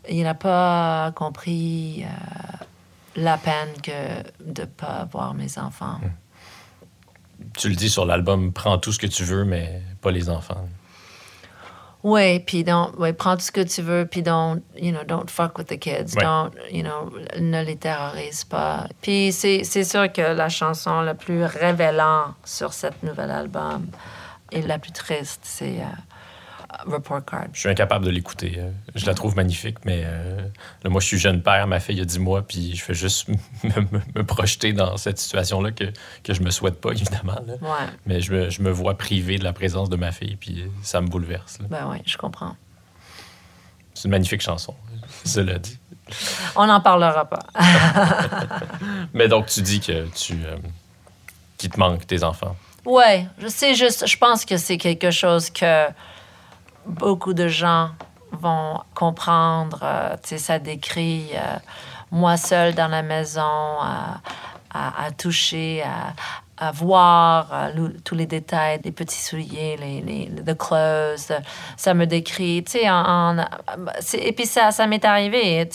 Il n'a pas compris. euh, la peine que de pas voir mes enfants. Tu le dis sur l'album, prends tout ce que tu veux, mais pas les enfants. Oui, puis donc, ouais, prends tout ce que tu veux, puis don't, you know, don't fuck with the kids. Ouais. Don't, you know, ne les terrorise pas. Puis c'est c'est sûr que la chanson la plus révélante sur cet nouvel album et la plus triste, c'est euh, Report Card. Je suis incapable de l'écouter. Euh, Je la trouve magnifique, mais euh, là, moi, je suis jeune père, ma fille a 10 mois, puis je fais juste [laughs] me, me- me projeter dans cette situation-là que, que je me souhaite pas, [laughs] évidemment. là. Ouais, Mais je me, je me vois privé de la présence de ma fille, puis ça me bouleverse. là. ben oui, je comprends. C'est une magnifique chanson, [laughs] cela dit. On n'en parlera pas. Mais donc, tu dis que tu euh, qu'il te manque tes enfants. Ouais, je sais juste, je pense que c'est quelque chose que beaucoup de gens vont comprendre. Euh, ça décrit euh, moi seule dans la maison, à, à- toucher, à, voir euh, tous les détails, les petits souliers, les, les the clothes. euh, ça me décrit, en, et puis ça, ça m'est arrivé,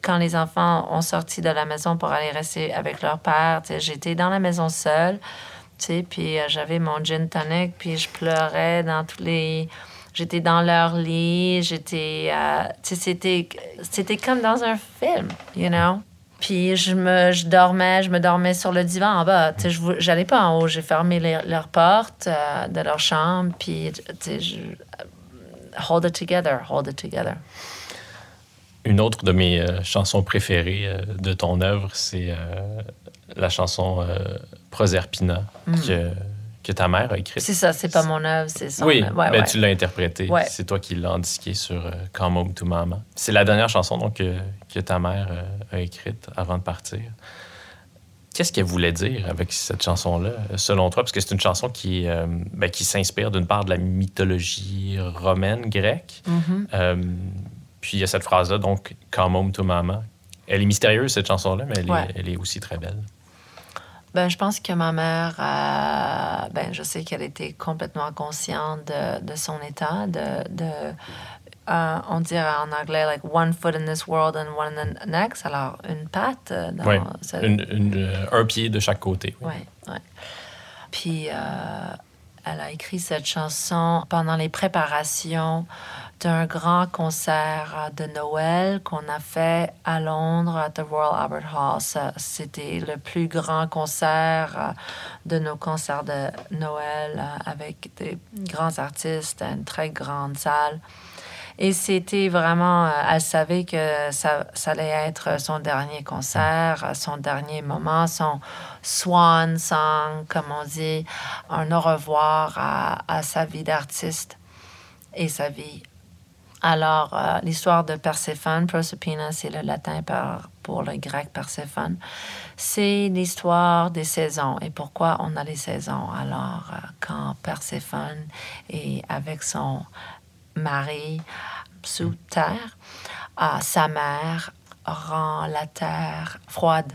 quand les enfants ont sorti de la maison pour aller rester avec leur père, j'étais dans la maison seule. Puis euh, j'avais mon gin tonic, puis je pleurais dans tous les... J'étais dans leur lit, j'étais... euh, c'était, c'était comme dans un film, you know? Puis je me je dormais, je me dormais sur le divan en bas. Tu sais, j'allais pas en haut. J'ai fermé les- leurs portes euh, de leur chambre, puis tu sais, je... Hold it together, hold it together. Une autre de mes euh, chansons préférées euh, de ton œuvre, c'est la chanson Proserpina que, que ta mère a écrite. C'est ça, c'est pas mon œuvre, c'est son... Oui, ouais, mais ouais. tu l'as interprétée. Ouais. C'est toi qui l'as indiqué sur euh, Come Home to Mama. C'est la dernière chanson donc, que, que ta mère euh, a écrite avant de partir. Qu'est-ce qu'elle voulait dire avec cette chanson-là, selon toi? Parce que c'est une chanson qui, euh, ben, qui s'inspire d'une part de la mythologie romaine, grecque. Mhm. Euh, puis il y a cette phrase-là, donc, Come Home to Mama. Elle est mystérieuse, cette chanson-là, mais elle, Ouais. est, elle est aussi très belle. Ben, je pense que ma mère, euh, ben, je sais qu'elle était complètement consciente de, de son état, de, de euh, on dirait en anglais, like one foot in this world and one in the next. Alors, une patte. euh, Dans Oui, ce- Une- une- un pied de chaque côté. oui. Ouais. Puis, euh, elle a écrit cette chanson pendant les préparations d'un grand concert euh, de Noël qu'on a fait à Londres, à the Royal Albert Hall. C'était le plus grand concert euh, de nos concerts de Noël euh, avec des grands artistes, une très grande salle. Et c'était vraiment, elle savait que ça, allait être son dernier concert, son dernier moment, son swan song, comme on dit, un au revoir à sa vie d'artiste et sa vie. Alors, euh, l'histoire de Perséphone, Proserpina, c'est le latin par- pour le grec Perséphone. C'est l'histoire des saisons et pourquoi on a les saisons? Alors, euh, quand Perséphone est avec son mari sous terre, euh, sa mère rend la terre froide.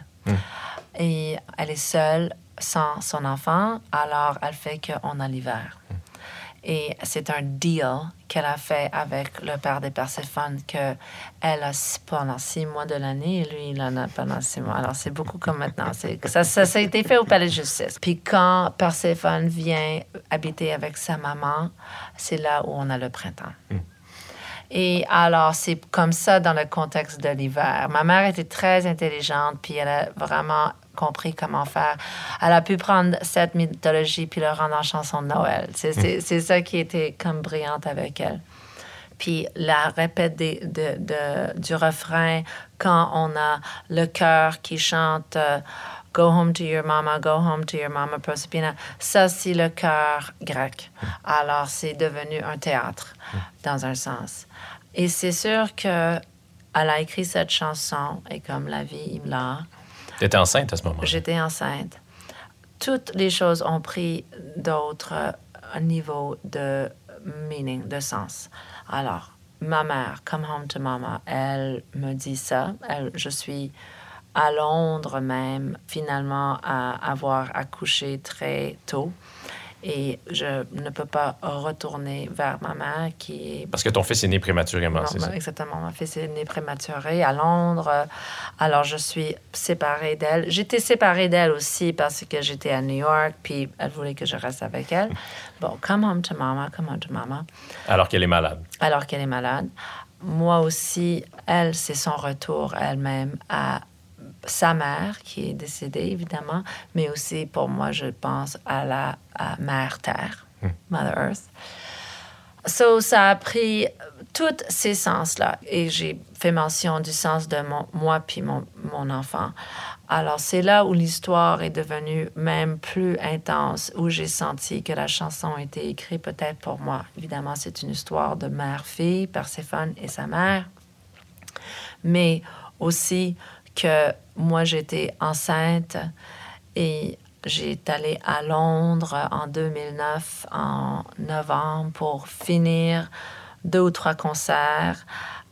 Et elle est seule sans son enfant, alors elle fait qu'on a l'hiver. Et c'est un deal qu'elle a fait avec le père des Perséphone que elle a pendant six mois de l'année et lui, il en a pendant six mois. Alors, c'est beaucoup comme maintenant. Ça, ça, ça a été fait au palais de justice. Puis quand Perséphone vient habiter avec sa maman, c'est là où on a le printemps. Et alors, c'est comme ça dans le contexte de l'hiver. Ma mère était très intelligente, puis elle a vraiment compris comment faire. Elle a pu prendre cette mythologie puis le rendre en chanson de Noël. C'est c'est- c'est ça qui était comme brillante avec elle. Puis la répète des- de, de- du refrain quand on a le chœur qui chante euh, Go home to your mama, go home to your mama, Proserpina. Ça, c'est le chœur grec. Alors, c'est devenu un théâtre, dans un sens. Et c'est sûr que elle a écrit cette chanson, et comme la vie, il l'a. Tu étais enceinte à ce moment-là. J'étais enceinte. Toutes les choses ont pris d'autres euh, niveaux de meaning, de sens. Alors, ma mère, Come Home to Mama, elle me dit ça. Elle, je suis à Londres même, finalement, à avoir accouché très tôt. Et je ne peux pas retourner vers ma mère qui est Parce que ton fils est né prématurément, c'est ça? Exactement. Ma fille est née prématurée à Londres. Alors, je suis séparée d'elle. J'étais séparée d'elle aussi parce que j'étais à New York, puis elle voulait que je reste avec elle. [laughs] Bon, come home to mama, come home to mama. Alors qu'elle est malade. Alors qu'elle est malade. Moi aussi, elle, c'est son retour elle-même à sa mère qui est décédée, évidemment, mais aussi pour moi, je pense à la à Mère Terre, Mother Earth. So, ça a pris tous ces sens-là. Et j'ai fait mention du sens de mon, moi puis mon, mon enfant. Alors, c'est là où l'histoire est devenue même plus intense, où j'ai senti que la chanson était écrite peut-être pour moi. Évidemment, c'est une histoire de mère-fille, Perséphone et sa mère. Mais aussi que moi, j'étais enceinte et j'ai allé à Londres en 2009, en novembre, pour finir deux ou trois concerts.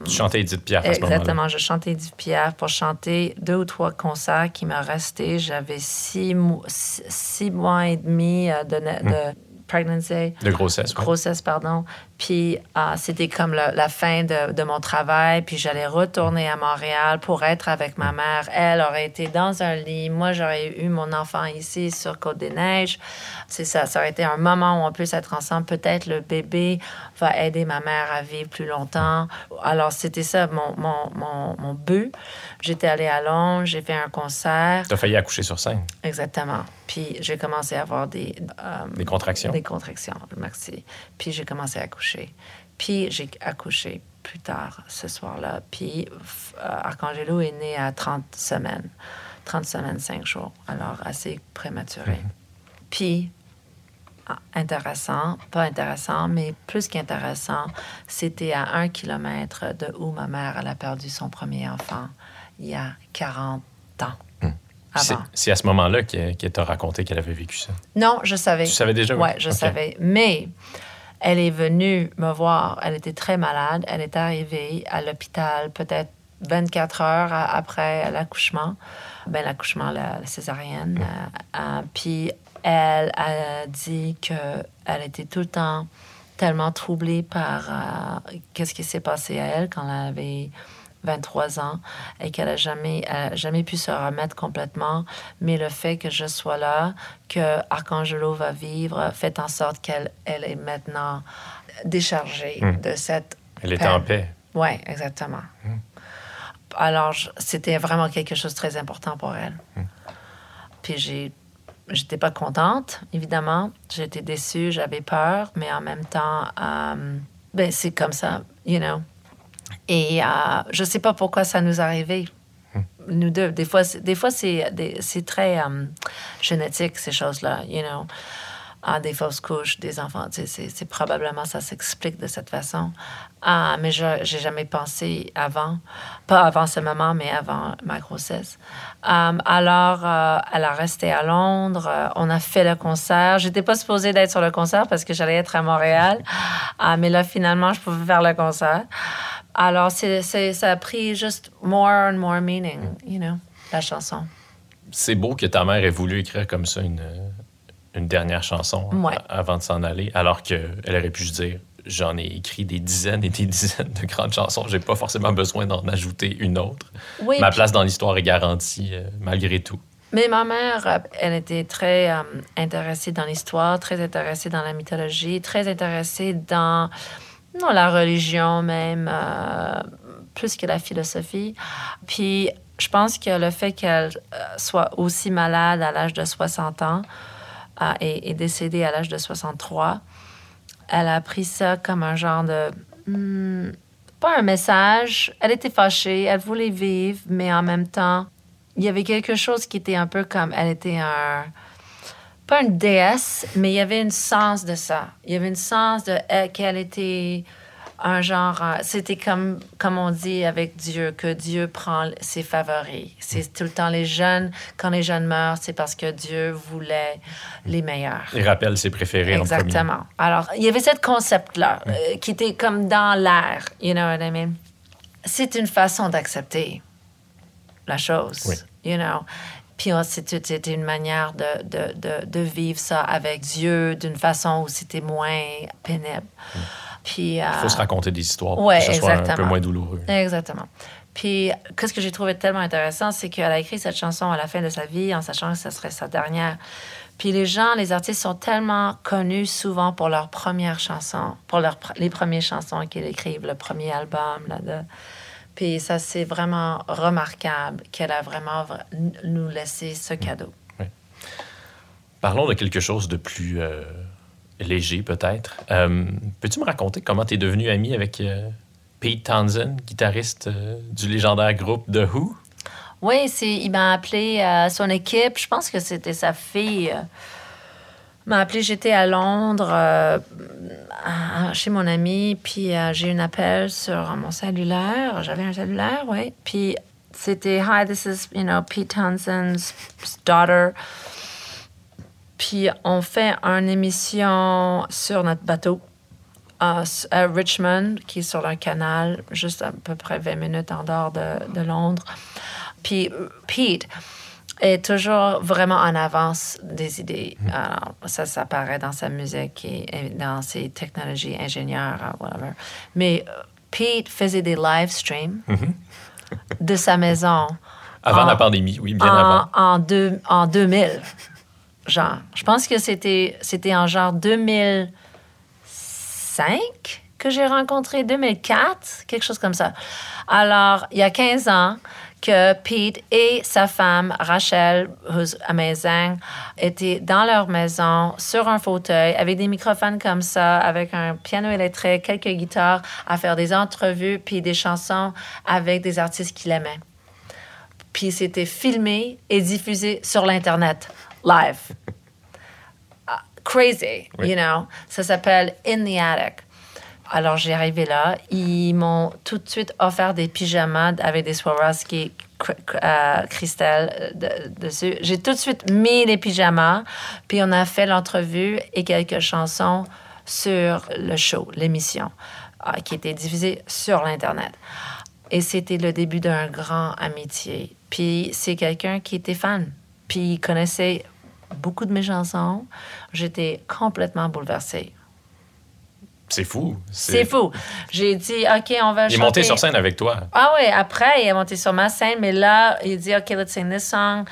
Tu chantais Edith Piaf à ce. Exactement, je chantais Edith Piaf pour chanter deux ou trois concerts qui me restaient. J'avais six, mo- six, mois et demi euh, de, de pregnancy De grossesse. ouais. grossesse, pardon. Puis ah, c'était comme la, la fin de, de mon travail. Puis j'allais retourner à Montréal pour être avec ma mère. Elle aurait été dans un lit. Moi, j'aurais eu mon enfant ici sur Côte-des-Neiges. C'est ça. Ça aurait été un moment où on peut être ensemble. Peut-être le bébé va aider ma mère à vivre plus longtemps. Alors, c'était ça mon, mon, mon, mon but. J'étais allée à Londres. J'ai fait un concert. Tu as failli accoucher sur scène. Exactement. Puis j'ai commencé à avoir des... euh, Des contractions. des contractions, merci. Puis j'ai commencé à accoucher. Puis j'ai accouché plus tard ce soir-là. Puis euh, Arcangelo est né à 30 semaines. 30 semaines, 5 jours. Alors assez prématuré. Puis, ah, intéressant, pas intéressant, mais plus qu'intéressant, c'était à un kilomètre de où ma mère elle a perdu son premier enfant il y a 40 ans. C'est Avant. c'est à ce moment-là qu'elle qu'elle t'a raconté qu'elle avait vécu ça? Non, je savais. Tu savais déjà? Oui, je savais. Mais elle est venue me voir. Elle était très malade. Elle est arrivée à l'hôpital peut-être 24 heures après l'accouchement. Ben, l'accouchement, la, la césarienne. Euh, euh, puis elle a dit qu'elle était tout le temps tellement troublée par euh, qu'est-ce qui s'est passé à elle quand elle avait 23 ans et qu'elle a jamais, elle a jamais pu se remettre complètement. Mais le fait que je sois là, que Arcangelo va vivre, fait en sorte qu'elle elle est maintenant déchargée Hmm. de cette. Elle était en paix. Oui, exactement. Alors, je- c'était vraiment quelque chose de très important pour elle. Puis j'ai. J'étais pas contente, évidemment. J'étais déçue, j'avais peur, mais en même temps, euh, ben, c'est comme ça, you know. Et euh, je sais pas pourquoi ça nous arrivait, nous deux. Des fois, c'est- des fois c'est, c'est très euh, génétique, ces choses-là, you know. Ah, des fausses couches, des enfants, c'est, probablement ça s'explique de cette façon. Ah, mais je j'ai jamais pensé avant, pas avant ce moment, mais avant ma grossesse. Euh, alors, euh, elle a resté à Londres. euh, on a fait le concert. J'étais pas supposée d'être sur le concert parce que j'allais être à Montréal. Ah, mais là, finalement, je pouvais faire le concert. Alors, c'est- ça a pris juste more and more meaning, you know, la chanson. C'est beau que ta mère ait voulu écrire comme ça une, une dernière chanson Ouais. a- avant de s'en aller, alors qu'elle aurait pu se dire j'en ai écrit des dizaines et des [laughs] dizaines de grandes chansons, j'ai pas forcément besoin d'en ajouter une autre. Oui, Ma place dans l'histoire est garantie euh, malgré tout. Mais ma mère, euh, elle était très euh, intéressée dans l'histoire, très intéressée dans la mythologie, très intéressée dans, dans la religion même, euh, plus que la philosophie. Puis je pense que le fait qu'elle soit aussi malade à l'âge de 60 ans euh, et décédée à l'âge de 63, elle a pris ça comme un genre de... hmm, pas un message. Elle était fâchée, elle voulait vivre, mais en même temps, il y avait quelque chose qui était un peu comme. Elle était un. Pas une déesse, mais il y avait une sens de ça. Il y avait une sens de elle- qu'elle était un genre. euh, C'était comme, comme on dit avec Dieu, que Dieu prend ses favoris. C'est tout le temps les jeunes. Quand les jeunes meurent, c'est parce que Dieu voulait les meilleurs. Il rappelle ses préférés en. Exactement. Alors, il y avait ce concept-là euh, qui était comme dans l'air, you know what I mean? C'est une façon d'accepter la chose, Oui. you know? Puis c'était une manière de, de, de, de vivre ça avec Dieu d'une façon où c'était moins pénible. Puis, Il faut euh, se raconter des histoires pour que ce soit un peu moins douloureux. Exactement. Puis, qu'est-ce que j'ai trouvé tellement intéressant, c'est qu'elle a écrit cette chanson à la fin de sa vie en sachant que ce serait sa dernière. Puis les gens, les artistes sont tellement connus souvent pour leurs premières chansons, pour leurs les premières chansons qu'ils écrivent, le premier album. Là, de... Puis ça, c'est vraiment remarquable qu'elle a vraiment nous laissé ce cadeau. Parlons de quelque chose de plus euh, léger, peut-être. Euh, Peux-tu me raconter comment tu es devenu ami avec euh, Pete Townsend, guitariste euh, du légendaire groupe The Who? Oui, il m'a appelé à son équipe. Je pense que c'était sa fille. m'a appelé, j'étais à Londres chez mon ami, puis j'ai eu un appel sur mon cellulaire. J'avais un cellulaire, oui. Puis c'était Hi, this is, you know, Pete Townsend's daughter. Puis on fait une émission sur notre bateau à, à Richmond, qui est sur un canal, juste à peu près 20 minutes en dehors de, de Londres. Puis Pete est toujours vraiment en avance des idées. Alors, ça, ça paraît dans sa musique et, et dans ses technologies ingénieurs, euh, whatever. Mais euh, Pete faisait des live streams de sa maison Avant En- la pandémie, oui, bien en, avant. en, deux, en 2000. Genre, je pense que c'était, c'était en genre 2005 que j'ai rencontré, 2004, quelque chose comme ça. Alors, il y a 15 ans que Pete et sa femme, Rachel, who's amazing, étaient dans leur maison, sur un fauteuil, avec des microphones comme ça, avec un piano électrique, quelques guitares, à faire des entrevues, puis des chansons avec des artistes qu'il aimait puis c'était filmé et diffusé sur l'Internet, live. Ah, crazy, Oui. you know? Ça s'appelle In the Attic. Alors, j'ai arrivé là. Ils m'ont tout de suite offert des pyjamas avec des Swarovski cr- cr- euh, cristal euh, de- dessus. J'ai tout de suite mis les pyjamas, puis on a fait l'entrevue et quelques chansons sur le show, l'émission, euh, qui était diffusée sur l'Internet. Et c'était le début d'un grand amitié. Puis c'est quelqu'un qui était fan. Puis il connaissait beaucoup de mes chansons. J'étais complètement bouleversée. C'est fou. C'est fou. J'ai dit, OK, on va Il est chanter. monté sur scène avec toi. Ah oui, après, il est monté sur ma scène, mais là, il dit, OK, let's sing this song.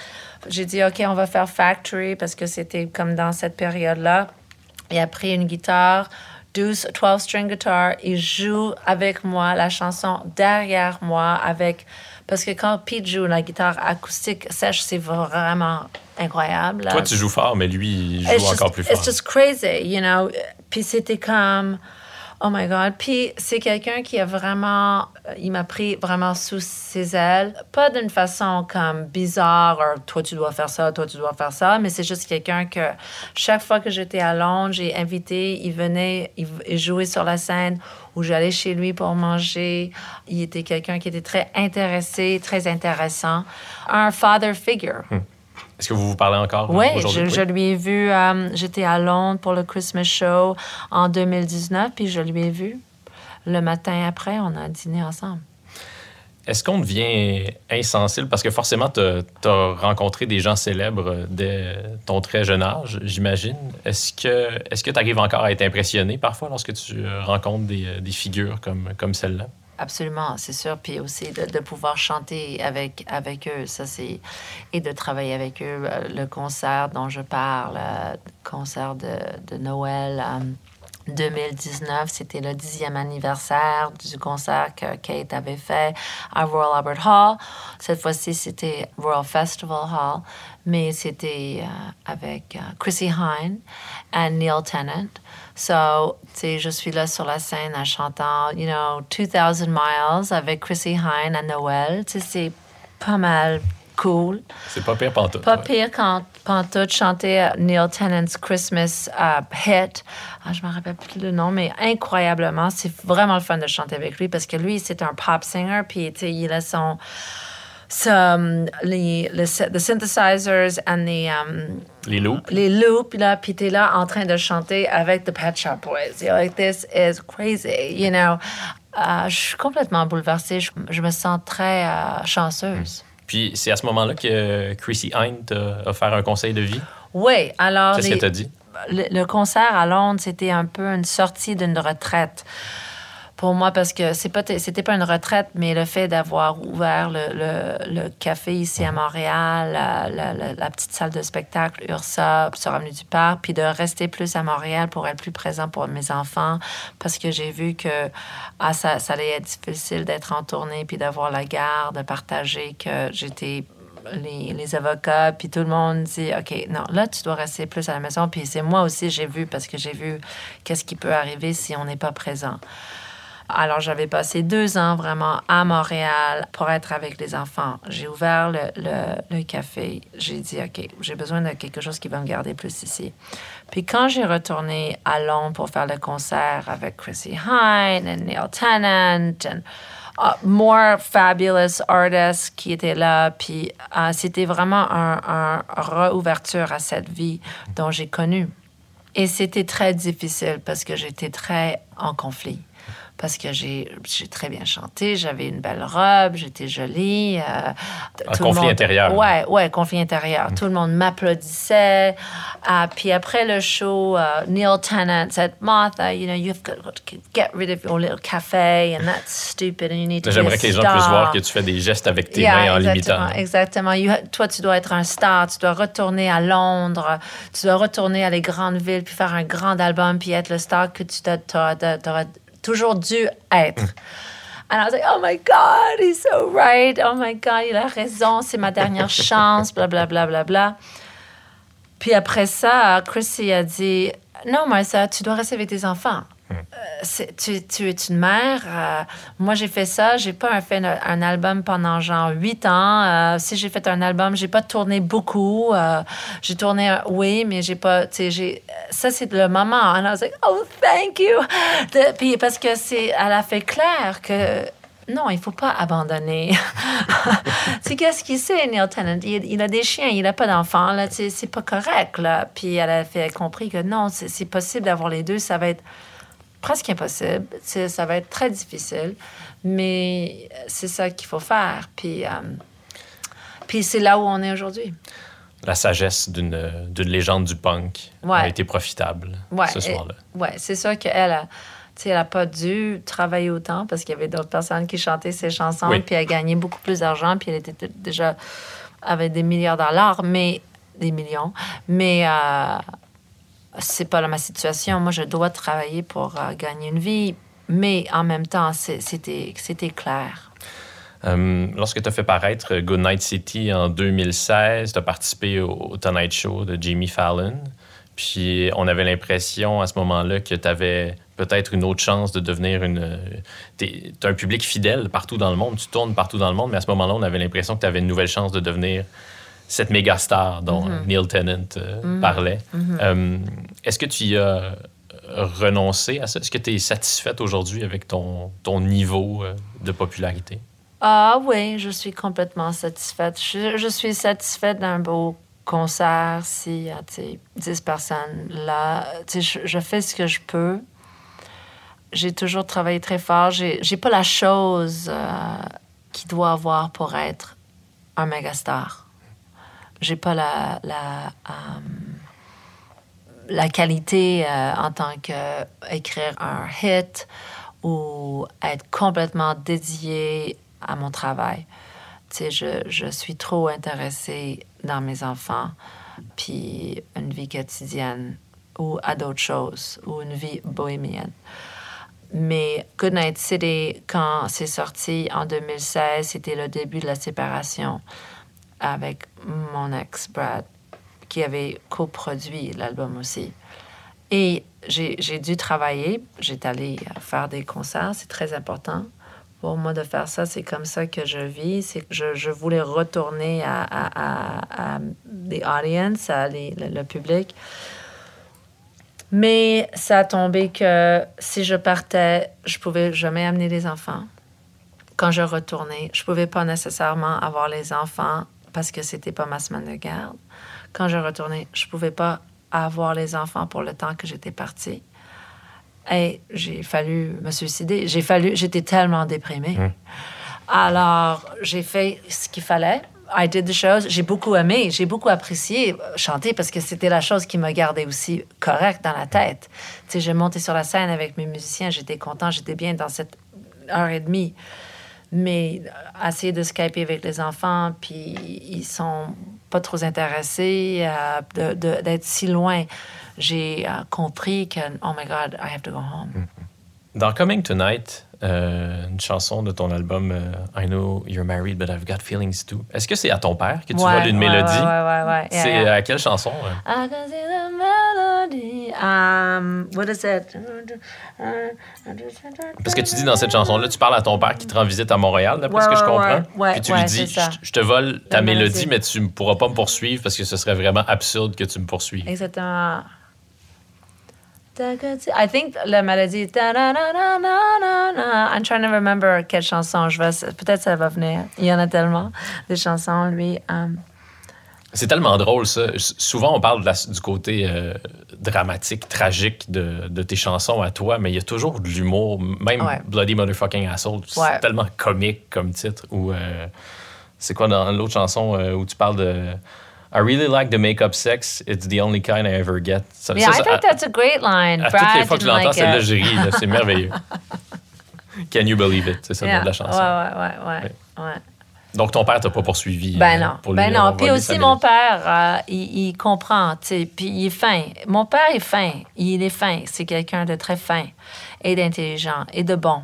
J'ai dit, OK, on va faire Factory parce que c'était comme dans cette période-là. Il a pris une guitare, 12, 12 string guitar, il joue avec moi la chanson derrière moi avec. Parce que quand Pete joue la guitare acoustique sèche, c'est vraiment incroyable. Toi, tu joues fort, mais lui, il joue It's encore just- plus fort. It's just crazy, you know? Puis c'était comme, oh my God. Puis c'est quelqu'un qui a vraiment, euh, il m'a pris vraiment sous ses ailes. Pas d'une façon comme bizarre, ou, toi tu dois faire ça, toi tu dois faire ça, mais c'est juste quelqu'un que chaque fois que j'étais à Londres, j'ai invité, il venait, il jouait sur la scène ou j'allais chez lui pour manger. Il était quelqu'un qui était très intéressé, très intéressant. Un father figure. Est-ce que vous vous parlez encore Oui, aujourd'hui? je, je lui ai vu, euh, j'étais à Londres pour le Christmas Show en 2019, puis je lui ai vu. Le matin après, on a dîné ensemble. Est-ce qu'on devient insensible? Parce que forcément, tu as, rencontré des gens célèbres dès ton très jeune âge, j'imagine. Est-ce que tu arrives encore à être impressionné parfois lorsque tu euh, rencontres des, euh, des figures comme, comme celle-là? Absolument, c'est sûr. Puis aussi de, pouvoir chanter avec, avec eux, ça c'est. Et de travailler avec eux. Euh, Le concert dont je parle, euh, concert de, de Noël. euh, 2019, c'était le dixième anniversaire du concert que Kate avait fait à Royal Albert Hall. Cette fois-ci, c'était Royal Festival Hall, mais c'était euh, avec euh, Chrissy Hine et Neil Tennant. So, je suis là sur la scène en chantant, you know, 2000 Miles avec Chrissy Hine à Noël. C'est pas mal cool. C'est pas pire pantoute. Pas ouais. pire quand Pantoute chantait Neil Tennant's Christmas euh, hit. Ah, je me rappelle plus le nom, mais incroyablement, c'est vraiment le fun de chanter avec lui parce que lui, c'est un pop singer, puis il a son. les, le sy- the synthesizers and the, um, Les loops. les loops, là, puis t'es là en train de chanter avec The Pet Shop Boys. You're like, this is crazy, you know? Euh, je suis complètement bouleversée. Je, je me sens très euh, chanceuse. Puis c'est à ce moment-là que Chrissy Hine t'a offert un conseil de vie. Oui, alors C'est ce les- que t'as dit? le, le concert à Londres, c'était un peu une sortie d'une retraite pour moi parce que c'est pas c'était pas une retraite, mais le fait d'avoir ouvert le, le- le café ici à Montréal, la, la- la- la petite salle de spectacle Ursa sur Avenue du Parc, puis de rester plus à Montréal pour être plus présent pour mes enfants parce que j'ai vu que ah, ça, ça allait être difficile d'être en tournée puis d'avoir la garde, de partager que j'étais les, les avocats, puis tout le monde dit, OK, non, là, tu dois rester plus à la maison. Puis c'est moi aussi, j'ai vu, parce que j'ai vu qu'est-ce qui peut arriver si on n'est pas présent. Alors, j'avais passé deux ans vraiment à Montréal pour être avec les enfants. J'ai ouvert le, le- café. J'ai dit, OK, j'ai besoin de quelque chose qui va me garder plus ici. Puis quand j'ai retourné à Londres pour faire le concert avec Chrissy Hine et Neil Tennant, and, uh, more fabulous artists qui étaient là. Puis uh, c'était vraiment un, un réouverture à cette vie dont j'ai connu. Et c'était très difficile parce que j'étais très en conflit. Parce que j'ai très bien chanté, j'avais une belle robe, j'étais jolie. euh, Un tout le conflit monde- intérieur. Ouais, ouais, conflit intérieur. Tout le monde m'applaudissait. Ah, puis après le show, uh, Neil Tennant said, Martha, you know, you've got to get rid of your little cafe and that's stupid and you need to be a J'aimerais que les gens puissent star." voir que tu fais des gestes avec tes Yeah, mains en limitant. Exactement. You toi, tu dois être un star. Tu dois retourner à Londres. Tu dois retourner à les grandes villes puis faire un grand album puis être le star que tu aurais toujours dû être. And I was like, oh my God, he's so right. Oh my God, il a raison. C'est ma dernière [laughs] chance. Bla, bla, bla, bla, bla. Puis après ça, Chrissy a dit, non, Martha, tu dois rester avec tes enfants. Euh, tu, tu es une mère. euh, moi, j'ai fait ça. J'ai pas fait un, album pendant genre huit ans. Euh, si j'ai fait un album, j'ai pas tourné beaucoup. J'ai tourné, oui, mais j'ai pas. J'ai. Ça, c'est le moment. And I was like, oh, thank you. Puis parce que c'est, elle a fait clair que. Non, il faut pas abandonner. [laughs] tu qu'est-ce qu'il sait, Neil Tennant? Il, a des chiens, il n'a pas d'enfants, là. C'est pas correct, là. Puis elle a fait compris que non, c'est possible d'avoir les deux. Ça va être presque impossible. Ça va être très difficile, mais c'est ça qu'il faut faire. Puis, euh, puis c'est là où on est aujourd'hui. La sagesse d'une d'une légende du punk a Ouais. été profitable Ouais, ce soir-là. Ouais, c'est sûr qu'elle a, elle a pas dû travailler autant parce qu'il y avait d'autres personnes qui chantaient ses chansons, Oui. puis elle gagnait beaucoup plus d'argent, puis elle était déjà avec des milliards de dollars, mais des millions. Mais euh, c'est pas ma situation. Moi, je dois travailler pour euh, gagner une vie, mais en même temps, c'était clair. Euh, lorsque tu as fait paraître Goodnight City en 2016, tu as participé au, Tonight Show de Jimmy Fallon. Puis on avait l'impression à ce moment-là que tu avais peut-être une autre chance de devenir une. Tu un public fidèle partout dans le monde, tu tournes partout dans le monde, mais à ce moment-là, on avait l'impression que tu avais une nouvelle chance de devenir cette méga star dont Mm-hmm. Neil Tennant euh, parlait. Euh, Est-ce que tu y as renoncé à ça? Est-ce que tu es satisfaite aujourd'hui avec ton, ton niveau euh, de popularité? Ah oui, je suis complètement satisfaite. Je, je suis satisfaite d'un beau concert s'il y a tu sais, 10 personnes là. Je, je fais ce que je peux. J'ai toujours travaillé très fort. J'ai j'ai pas la chose euh, qu'il doit avoir pour être un méga star. J'ai pas la, la, euh, la qualité euh, en tant qu'écrire un hit ou être complètement dédié à mon travail. Tu sais, je, je suis trop intéressée dans mes enfants, puis une vie quotidienne ou à d'autres choses, ou une vie bohémienne. Mais Goodnight City, quand c'est sorti en 2016, c'était le début de la séparation avec mon ex Brad, qui avait coproduit l'album aussi. Et j'ai dû travailler. J'étais allée faire des concerts. C'est très important pour moi de faire ça. C'est comme ça que je vis. Je, voulais retourner à, à, à, à le, le public. Mais ça a tombé que si je partais, je pouvais jamais amener les enfants. Quand je retournais, je pouvais pas nécessairement avoir les enfants parce que c'était pas ma semaine de garde. Quand je retournais, je pouvais pas avoir les enfants pour le temps que j'étais partie. Et j'ai fallu me suicider. J'ai fallu, j'étais tellement déprimée. Alors, j'ai fait ce qu'il fallait. I did the shows. J'ai beaucoup aimé, j'ai beaucoup apprécié chanter parce que c'était la chose qui me gardait aussi correct dans la tête. Tu sais, j'ai monté sur la scène avec mes musiciens, j'étais content, j'étais bien dans cette heure et demie. Mais euh, essayer de skyper avec les enfants, puis ils sont pas trop intéressés euh, de- de- d'être si loin. J'ai euh, compris que, oh my God, I have to go home. Dans Coming Tonight, euh, une chanson de ton album euh, I Know You're Married, but I've Got Feelings Too, est-ce que c'est à ton père que tu Ouais, voles une ouais, mélodie? Ouais, ouais, ouais. C'est yeah. à quelle chanson? I can see the melody. Um, what is it? Parce que tu dis dans cette chanson-là, tu parles à ton père qui te rend visite à Montréal, d'après ce que je comprends. Puis tu lui dis, je, te vole ta mélodie. mais tu ne pourras pas me poursuivre parce que ce serait vraiment absurde que tu me poursuives. Exactement. I think la mélodie. I'm trying to remember quelle chanson je vais. Peut-être ça va venir. Il y en a tellement des chansons, lui. um, C'est tellement drôle, ça. Souvent, on parle de la- du côté euh, dramatique, tragique de, de tes chansons à toi, mais il y a toujours de l'humour. Même Ouais. Bloody Motherfucking Asshole, c'est Ouais. tellement comique comme titre. Ou euh, c'est quoi dans l'autre chanson euh, où tu parles de I really like the make-up sex, it's the only kind I ever get. Ça, Yeah, ça, I think that's a great line. à, Brad toutes les fois que je l'entends, ri. là, C'est merveilleux. [laughs] Can you believe it? C'est ça le nom Yeah. de la chanson. Ouais, ouais, ouais, ouais. ouais. Donc, ton père t'a pas poursuivi. Ben euh, non. pour lui Ben non. Puis aussi, mon père, euh, il, il comprend, tu sais, puis il est fin. Mon père est fin. Il est fin. C'est quelqu'un de très fin et d'intelligent et de bon.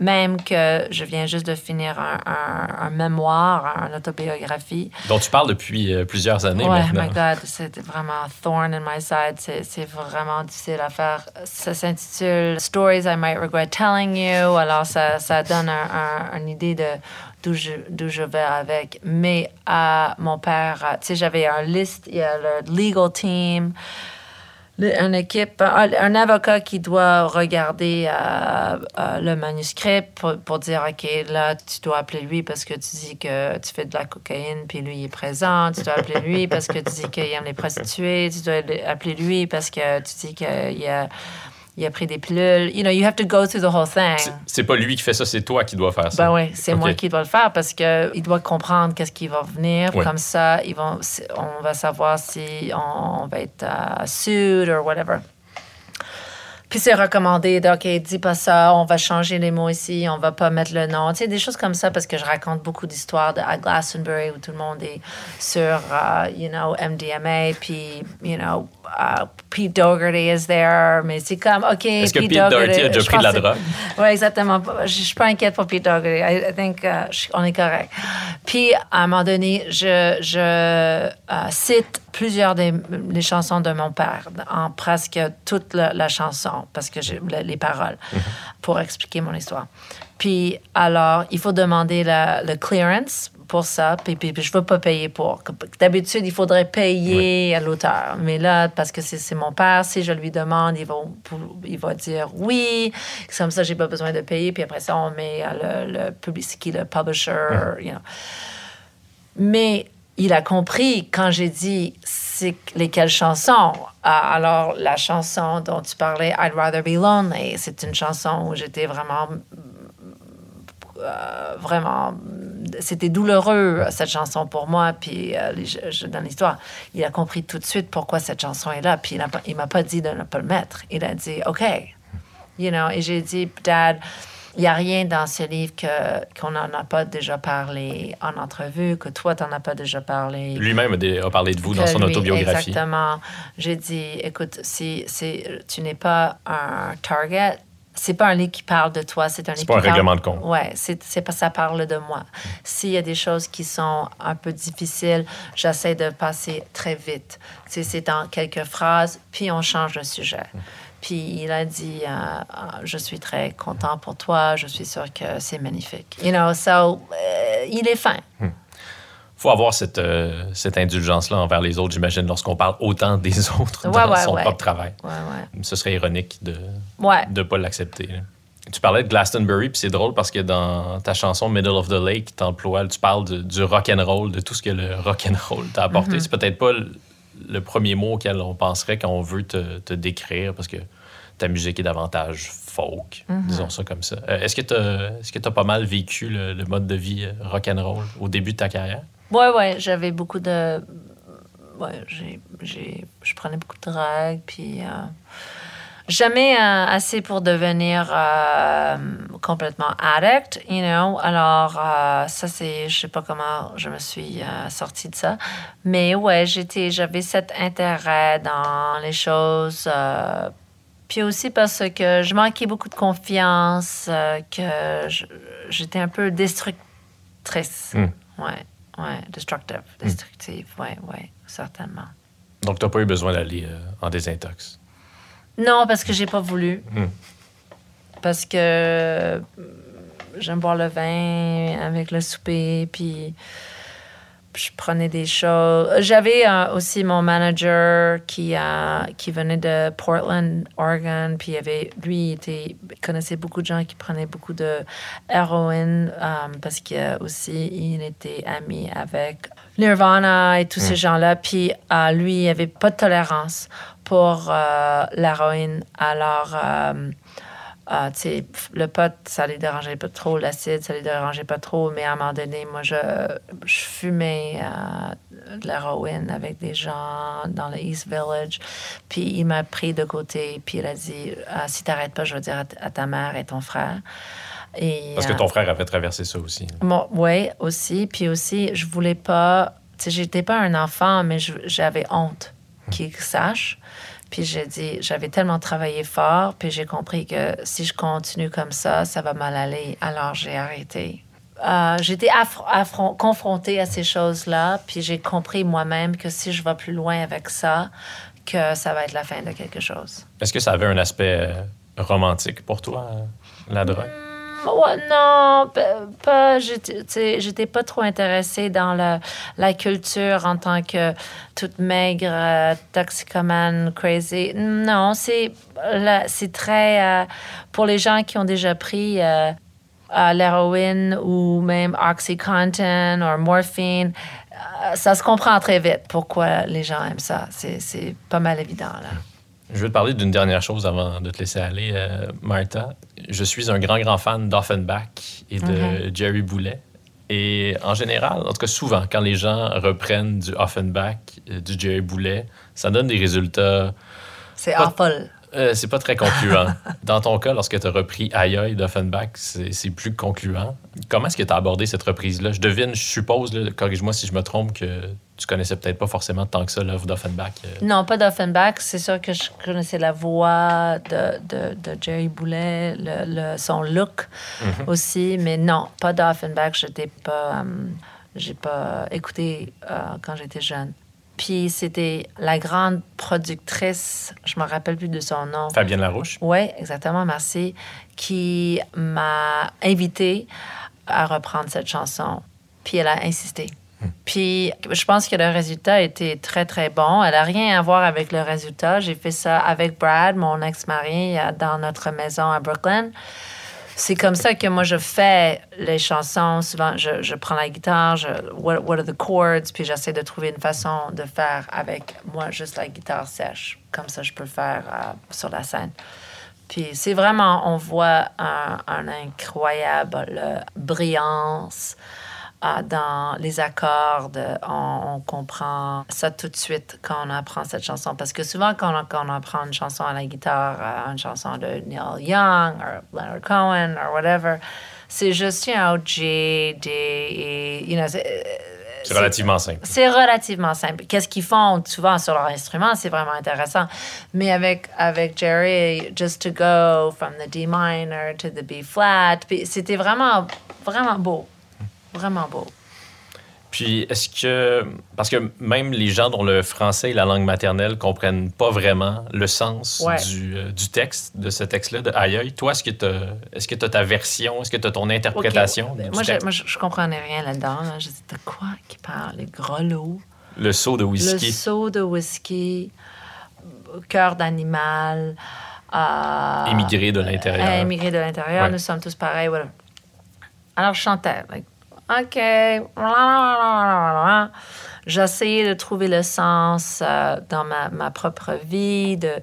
Même que je viens juste de finir un, un- un mémoire, une autobiographie. Dont tu parles depuis euh, plusieurs années Ouais, maintenant. my God, c'était vraiment thorn in my side. C'est c'est vraiment difficile à faire. Ça s'intitule Stories I Might Regret Telling You. Alors, ça, ça donne un, un- une idée de d'où je, je vais avec. Mais à mon père, euh, tu sais, j'avais un liste, il y a le legal team, une équipe, un, un avocat qui doit regarder euh, euh, le manuscrit pour, pour dire, OK, là, tu dois appeler lui parce que tu dis que tu fais de la cocaïne, puis lui il est présent. Tu dois appeler lui parce que tu dis qu'il aime les prostituées. Tu dois appeler lui parce que tu dis qu'il a, il a pris des pilules. You know, you have to go through the whole thing. C'est- pas lui qui fait ça, c'est toi qui dois faire ça. Ben oui, c'est moi qui dois le faire parce que il doit comprendre qu'est-ce qui va venir. Comme ça, ils vont, on va savoir si on, va être uh, sued or whatever. Puis c'est recommandé, de, OK, dis pas ça, on va changer les mots ici, on va pas mettre le nom. Tu sais, des choses comme ça parce que je raconte beaucoup d'histoires à Glastonbury où tout le monde est sur, uh, you know, MDMA, puis, you know, uh, Pete Doherty is there, mais c'est comme, OK, Est-ce que Pete Doherty a déjà pris de la drogue? oui, exactement. Je, je suis pas inquiète pour Pete Doherty. I, I think uh, je- on est correct. Puis, à un moment donné, je, je euh, cite plusieurs des chansons de mon père en presque toute la, la chanson, parce que j'ai le- les paroles, pour expliquer mon histoire. Puis, alors, il faut demander la- le clearance pour ça, puis, puis, puis je ne veux pas payer pour. D'habitude, il faudrait payer à l'auteur. Mais là, parce que c'est mon père, si je lui demande, il va, il va dire oui. Comme ça, j'ai pas besoin de payer. Puis après ça, on met le, le publicity, le publisher, you know. Mais il a compris quand j'ai dit c'est lesquelles chansons? Ah, alors, la chanson dont tu parlais, I'd Rather Be Lonely, c'est une chanson où j'étais vraiment euh, vraiment, c'était douloureux cette chanson pour moi. Puis euh, je, je donne l'histoire. Il a compris tout de suite pourquoi cette chanson est là. Puis il il m'a pas dit de ne pas le mettre. Il a dit OK, you know. Et j'ai dit Dad, il n'y a rien dans ce livre que qu'on n'en a pas déjà parlé en entrevue, que toi tu n'en as pas déjà parlé. Lui-même a, parlé de vous dans son lui, autobiographie. Exactement. J'ai dit, écoute, si, si tu n'es pas un target, c'est pas un livre qui parle de toi, c'est un livre pas un parle- règlement de compte. Ouais, c'est c'est pas ça parle de moi. S'il y a des choses qui sont un peu difficiles, j'essaie de passer très vite. C'est c'est dans quelques phrases, puis on change de sujet. Puis il a dit, euh, euh, je suis très content pour toi, je suis sûre que c'est magnifique. You know, so, euh, il est fin. faut avoir cette, euh, cette indulgence-là envers les autres, j'imagine, lorsqu'on parle autant des [laughs] autres Ouais, dans ouais, son ouais. propre travail. Ouais, ouais. Ce serait ironique de ne pas l'accepter. Tu parlais de Glastonbury, puis c'est drôle parce que dans ta chanson Middle of the Lake, tu parles de- du rock and roll, de tout ce que le rock and roll t'a apporté. Mm-hmm. C'est peut-être pas le, premier mot auquel on penserait quand on veut te, te décrire, parce que ta musique est davantage folk, Mm-hmm. disons ça comme ça. Euh, est-ce que tu as, t'as pas mal vécu le, le mode de vie euh, rock and roll au début de ta carrière? Ouais, ouais, j'avais beaucoup de. Ouais, j'ai, je prenais beaucoup de drogue, puis. euh, jamais euh, assez pour devenir euh, complètement addict, you know? Alors, euh, ça, c'est. Je sais pas comment je me suis sortie de ça. Mais ouais, j'étais, j'avais cet intérêt dans les choses. puis aussi parce que je manquais beaucoup de confiance, que j'étais un peu destructrice. Hmm. Ouais, ouais, destructive, destructive, ouais, ouais, certainement. Donc, tu n'as pas eu besoin d'aller en désintox? Non, parce que j'ai pas voulu. Hmm. Parce que euh, j'aime boire le vin avec le souper, puis je prenais des choses. J'avais euh, aussi mon manager qui, a qui venait de Portland, Oregon, puis il avait, lui, il était, connaissait beaucoup de gens qui prenaient beaucoup de héroïne euh, parce que aussi il était ami avec Nirvana et tous ces gens-là. Puis euh, lui, il avait pas de tolérance pour euh, l'héroïne. Alors, euh, euh, tu le pot, ça les dérangeait pas trop, l'acide, ça les dérangeait pas trop, mais à un moment donné, moi, je, je fumais euh, de l'héroïne avec des gens dans le East Village, puis il m'a pris de côté, puis il a dit, Ah, si t'arrêtes pas, je vais dire à, ta mère et ton frère. Et, Parce que euh, ton frère avait traversé ça aussi. Bon, oui, aussi. Puis aussi, je voulais pas. Tu sais, j'étais pas un enfant, mais j'avais honte qu'ils sachent. Puis j'ai dit, j'avais tellement travaillé fort, puis j'ai compris que si je continue comme ça, ça va mal aller. Alors j'ai arrêté. Euh, j'étais confrontée à ces choses-là, puis j'ai compris moi-même que si je vais plus loin avec ça, que ça va être la fin de quelque chose. Est-ce que ça avait un aspect euh, romantique pour toi, la drogue? Ouais, non, pas-. J'étais pas trop intéressée dans la, la culture en tant que toute maigre, euh, toxicomane, crazy. Non, c'est très. euh, pour les gens qui ont déjà pris euh, euh, l'héroïne ou même Oxycontin ou morphine, ça se comprend très vite pourquoi les gens aiment ça. C'est c'est pas mal évident, là. Je veux te parler d'une dernière chose avant de te laisser aller, euh, Martha. Je suis un grand, grand fan d'Offenbach et de Jerry Boulet. Et en général, en tout cas souvent, quand les gens reprennent du Offenbach, euh, du Jerry Boulet, ça donne des résultats. C'est Pas- awful. Euh, c'est pas très concluant. [laughs] Dans ton cas, lorsque tu as repris Aïe d'Offenbach, c'est plus concluant. Comment est-ce que tu as abordé cette reprise-là? Je devine, je suppose, corrige-moi si je me trompe, que tu connaissais peut-être pas forcément tant que ça l'œuvre d'Offenbach. euh. Non, pas d'Offenbach. C'est sûr que je connaissais la voix de, de, de Jerry Boulet, le, le- son look aussi, mais non, pas d'Offenbach. J'étais pas, euh, j'ai pas écouté euh, quand j'étais jeune. Puis c'était la grande productrice, je me rappelle plus de son nom. Fabienne Larouche. Oui, exactement, merci, qui m'a invité à reprendre cette chanson. Puis elle a insisté. Puis je pense que le résultat était très, très bon. Elle n'a rien à voir avec le résultat. J'ai fait ça avec Brad, mon ex-mari, dans notre maison à Brooklyn. C'est comme ça que moi, je fais les chansons. Souvent, je, je prends la guitare, je, what, what are the chords, puis j'essaie de trouver une façon de faire avec moi juste la guitare sèche. Comme ça, je peux faire euh, sur la scène. Puis c'est vraiment, on voit un, un incroyable brillance euh, dans les accords. de- on, on comprend ça tout de suite quand on apprend cette chanson. Parce que souvent, quand on, quand on apprend une chanson à la guitare, euh, une chanson de Neil Young ou Leonard Cohen ou whatever, c'est juste un G, D, E, you know, c'est- relativement simple. c'est relativement simple. Qu'est-ce qu'ils font souvent sur leur instrument, c'est vraiment intéressant. Mais avec, avec Jerry, just to go from the D minor to the B flat, c'était vraiment, vraiment beau. Vraiment beau. Puis, est-ce que. Parce que même les gens dont le français est la langue maternelle comprennent pas vraiment le sens Ouais. du, euh, du texte, de ce texte-là, de Aïe. Toi, est-ce que tu est-ce que as ta version, est-ce que tu as ton interprétation du Moi, je, moi, je, comprenais rien là-dedans. là. Je dis, de quoi qui parle? Les grelots, Le saut de le whisky. seau de whisky, cœur d'animal. euh, Émigré de l'intérieur. Euh, émigré de l'intérieur, Ouais. nous sommes tous pareils. whatever. Alors, je chantais. like, OK. J'essayais de trouver le sens euh, dans ma, propre vie, de,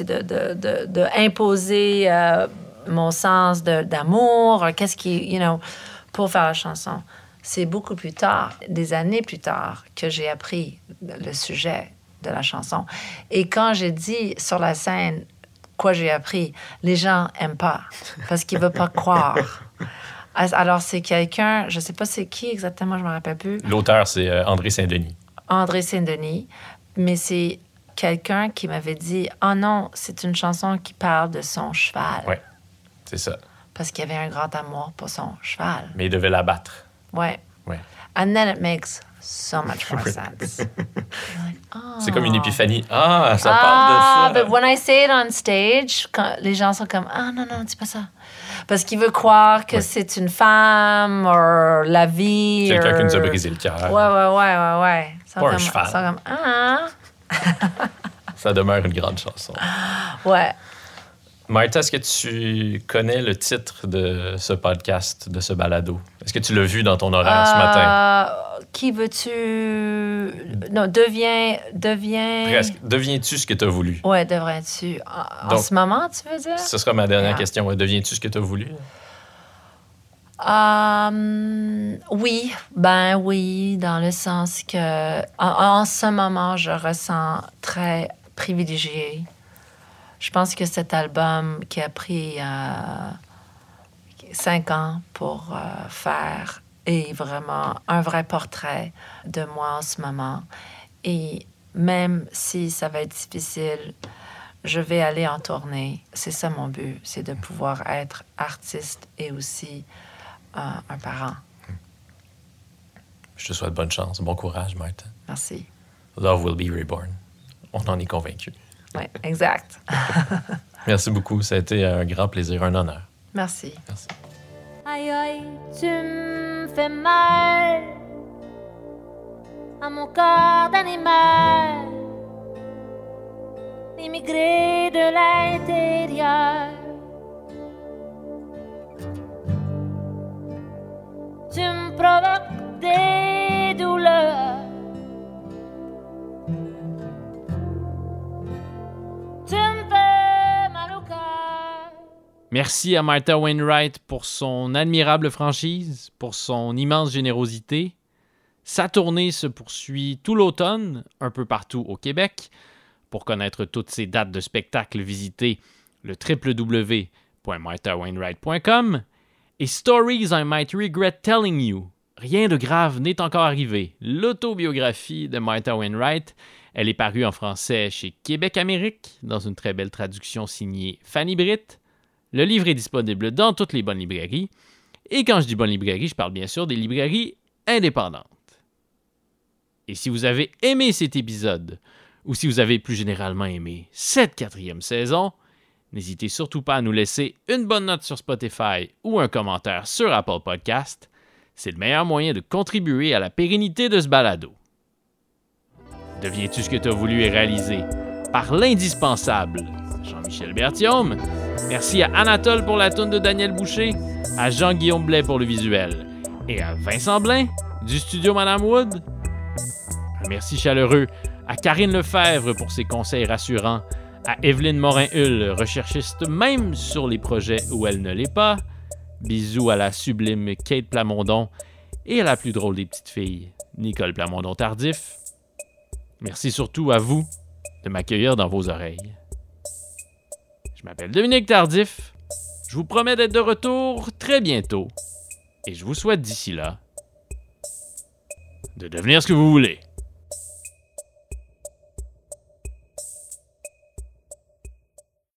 de, de, de, de imposer euh, mon sens d'amour, qu'est-ce qui, you know, pour faire la chanson. c'est beaucoup plus tard, des années plus tard, que j'ai appris le sujet de la chanson. Et quand j'ai dit sur la scène quoi j'ai appris, les gens aiment pas parce qu'ils veulent pas croire. [laughs] Alors c'est quelqu'un, je sais pas c'est qui exactement, je me rappelle plus. L'auteur, c'est euh, André Saint-Denis. André Saint-Denis, mais c'est quelqu'un qui m'avait dit Oh non, c'est une chanson qui parle de son cheval. Ouais. C'est ça. Parce qu'il avait un grand amour pour son cheval. Mais il devait l'abattre. Ouais. Ouais. And then it makes so much [laughs] more sense. Like, [laughs] oh. C'est comme une épiphanie. Ah, ça Ah, parle de ça. but when I say it on stage, quand les gens sont comme Ah non, non, dis pas ça. Parce qu'il veut croire que c'est une femme, ou la vie. Quelqu'un qui nous a brisé le cœur. Ouais, ouais, ouais, ouais, ouais. Pas un cheval. comme Ah. [laughs] Ça demeure une grande chanson. Ouais. Martha, est-ce que tu connais le titre de ce podcast, de ce balado? Est-ce que tu l'as vu dans ton horaire ce matin? Qui veux-tu. Non, deviens. Deviens. Presque. Deviens-tu ce que tu as voulu? Ouais, devrais-tu. En, ce moment, tu veux dire? Ce sera ma dernière question. Ouais, Deviens-tu ce que tu as voulu? Euh, oui, ben oui, dans le sens que en, en ce moment, je ressens très privilégié. Je pense que cet album qui a pris euh, cinq ans pour euh, faire est vraiment un vrai portrait de moi en ce moment. Et même si ça va être difficile, je vais aller en tournée. C'est ça mon but, c'est de pouvoir être artiste et aussi euh, un parent. Je te souhaite bonne chance, bon courage, Martha. Merci. Love will be reborn. On en est convaincu. Oui, exact. [laughs] Merci beaucoup. Ça a été un grand plaisir, un honneur. Merci. Merci. Aïe aïe, tu me fais mal à mon corps d'animal, immigré de l'intérieur. Tu me provoques des Merci à Martha Wainwright pour son admirable franchise, pour son immense générosité. Sa tournée se poursuit tout l'automne, un peu partout au Québec. Pour connaître toutes ses dates de spectacle, visitez le www.marthawainwright.com et Stories I Might Regret Telling You. Rien de grave n'est encore arrivé. L'autobiographie de Martha Wainwright, elle est parue en français chez Québec Amérique dans une très belle traduction signée Fanny Britt. Le livre est disponible dans toutes les bonnes librairies. Et quand je dis bonnes librairies, je parle bien sûr des librairies indépendantes. Et si vous avez aimé cet épisode, ou si vous avez plus généralement aimé cette quatrième saison, n'hésitez surtout pas à nous laisser une bonne note sur Spotify ou un commentaire sur Apple Podcast. C'est le meilleur moyen de contribuer à la pérennité de ce balado. Deviens-tu ce que tu as voulu et réalisé par l'indispensable Jean-Michel Berthiaume. Merci à Anatole pour la tourne de Daniel Boucher, à Jean-Guillaume Blais pour le visuel et à Vincent Blain du studio Madame Wood. Un merci chaleureux à Karine Lefebvre pour ses conseils rassurants, à Evelyne Morin-Hull, recherchiste même sur les projets où elle ne l'est pas. Bisous à la sublime Kate Plamondon et à la plus drôle des petites filles, Nicole Plamondon-Tardif. Merci surtout à vous de m'accueillir dans vos oreilles. Je m'appelle Dominique Tardif. Je vous promets d'être de retour très bientôt. Et je vous souhaite d'ici là de devenir ce que vous voulez.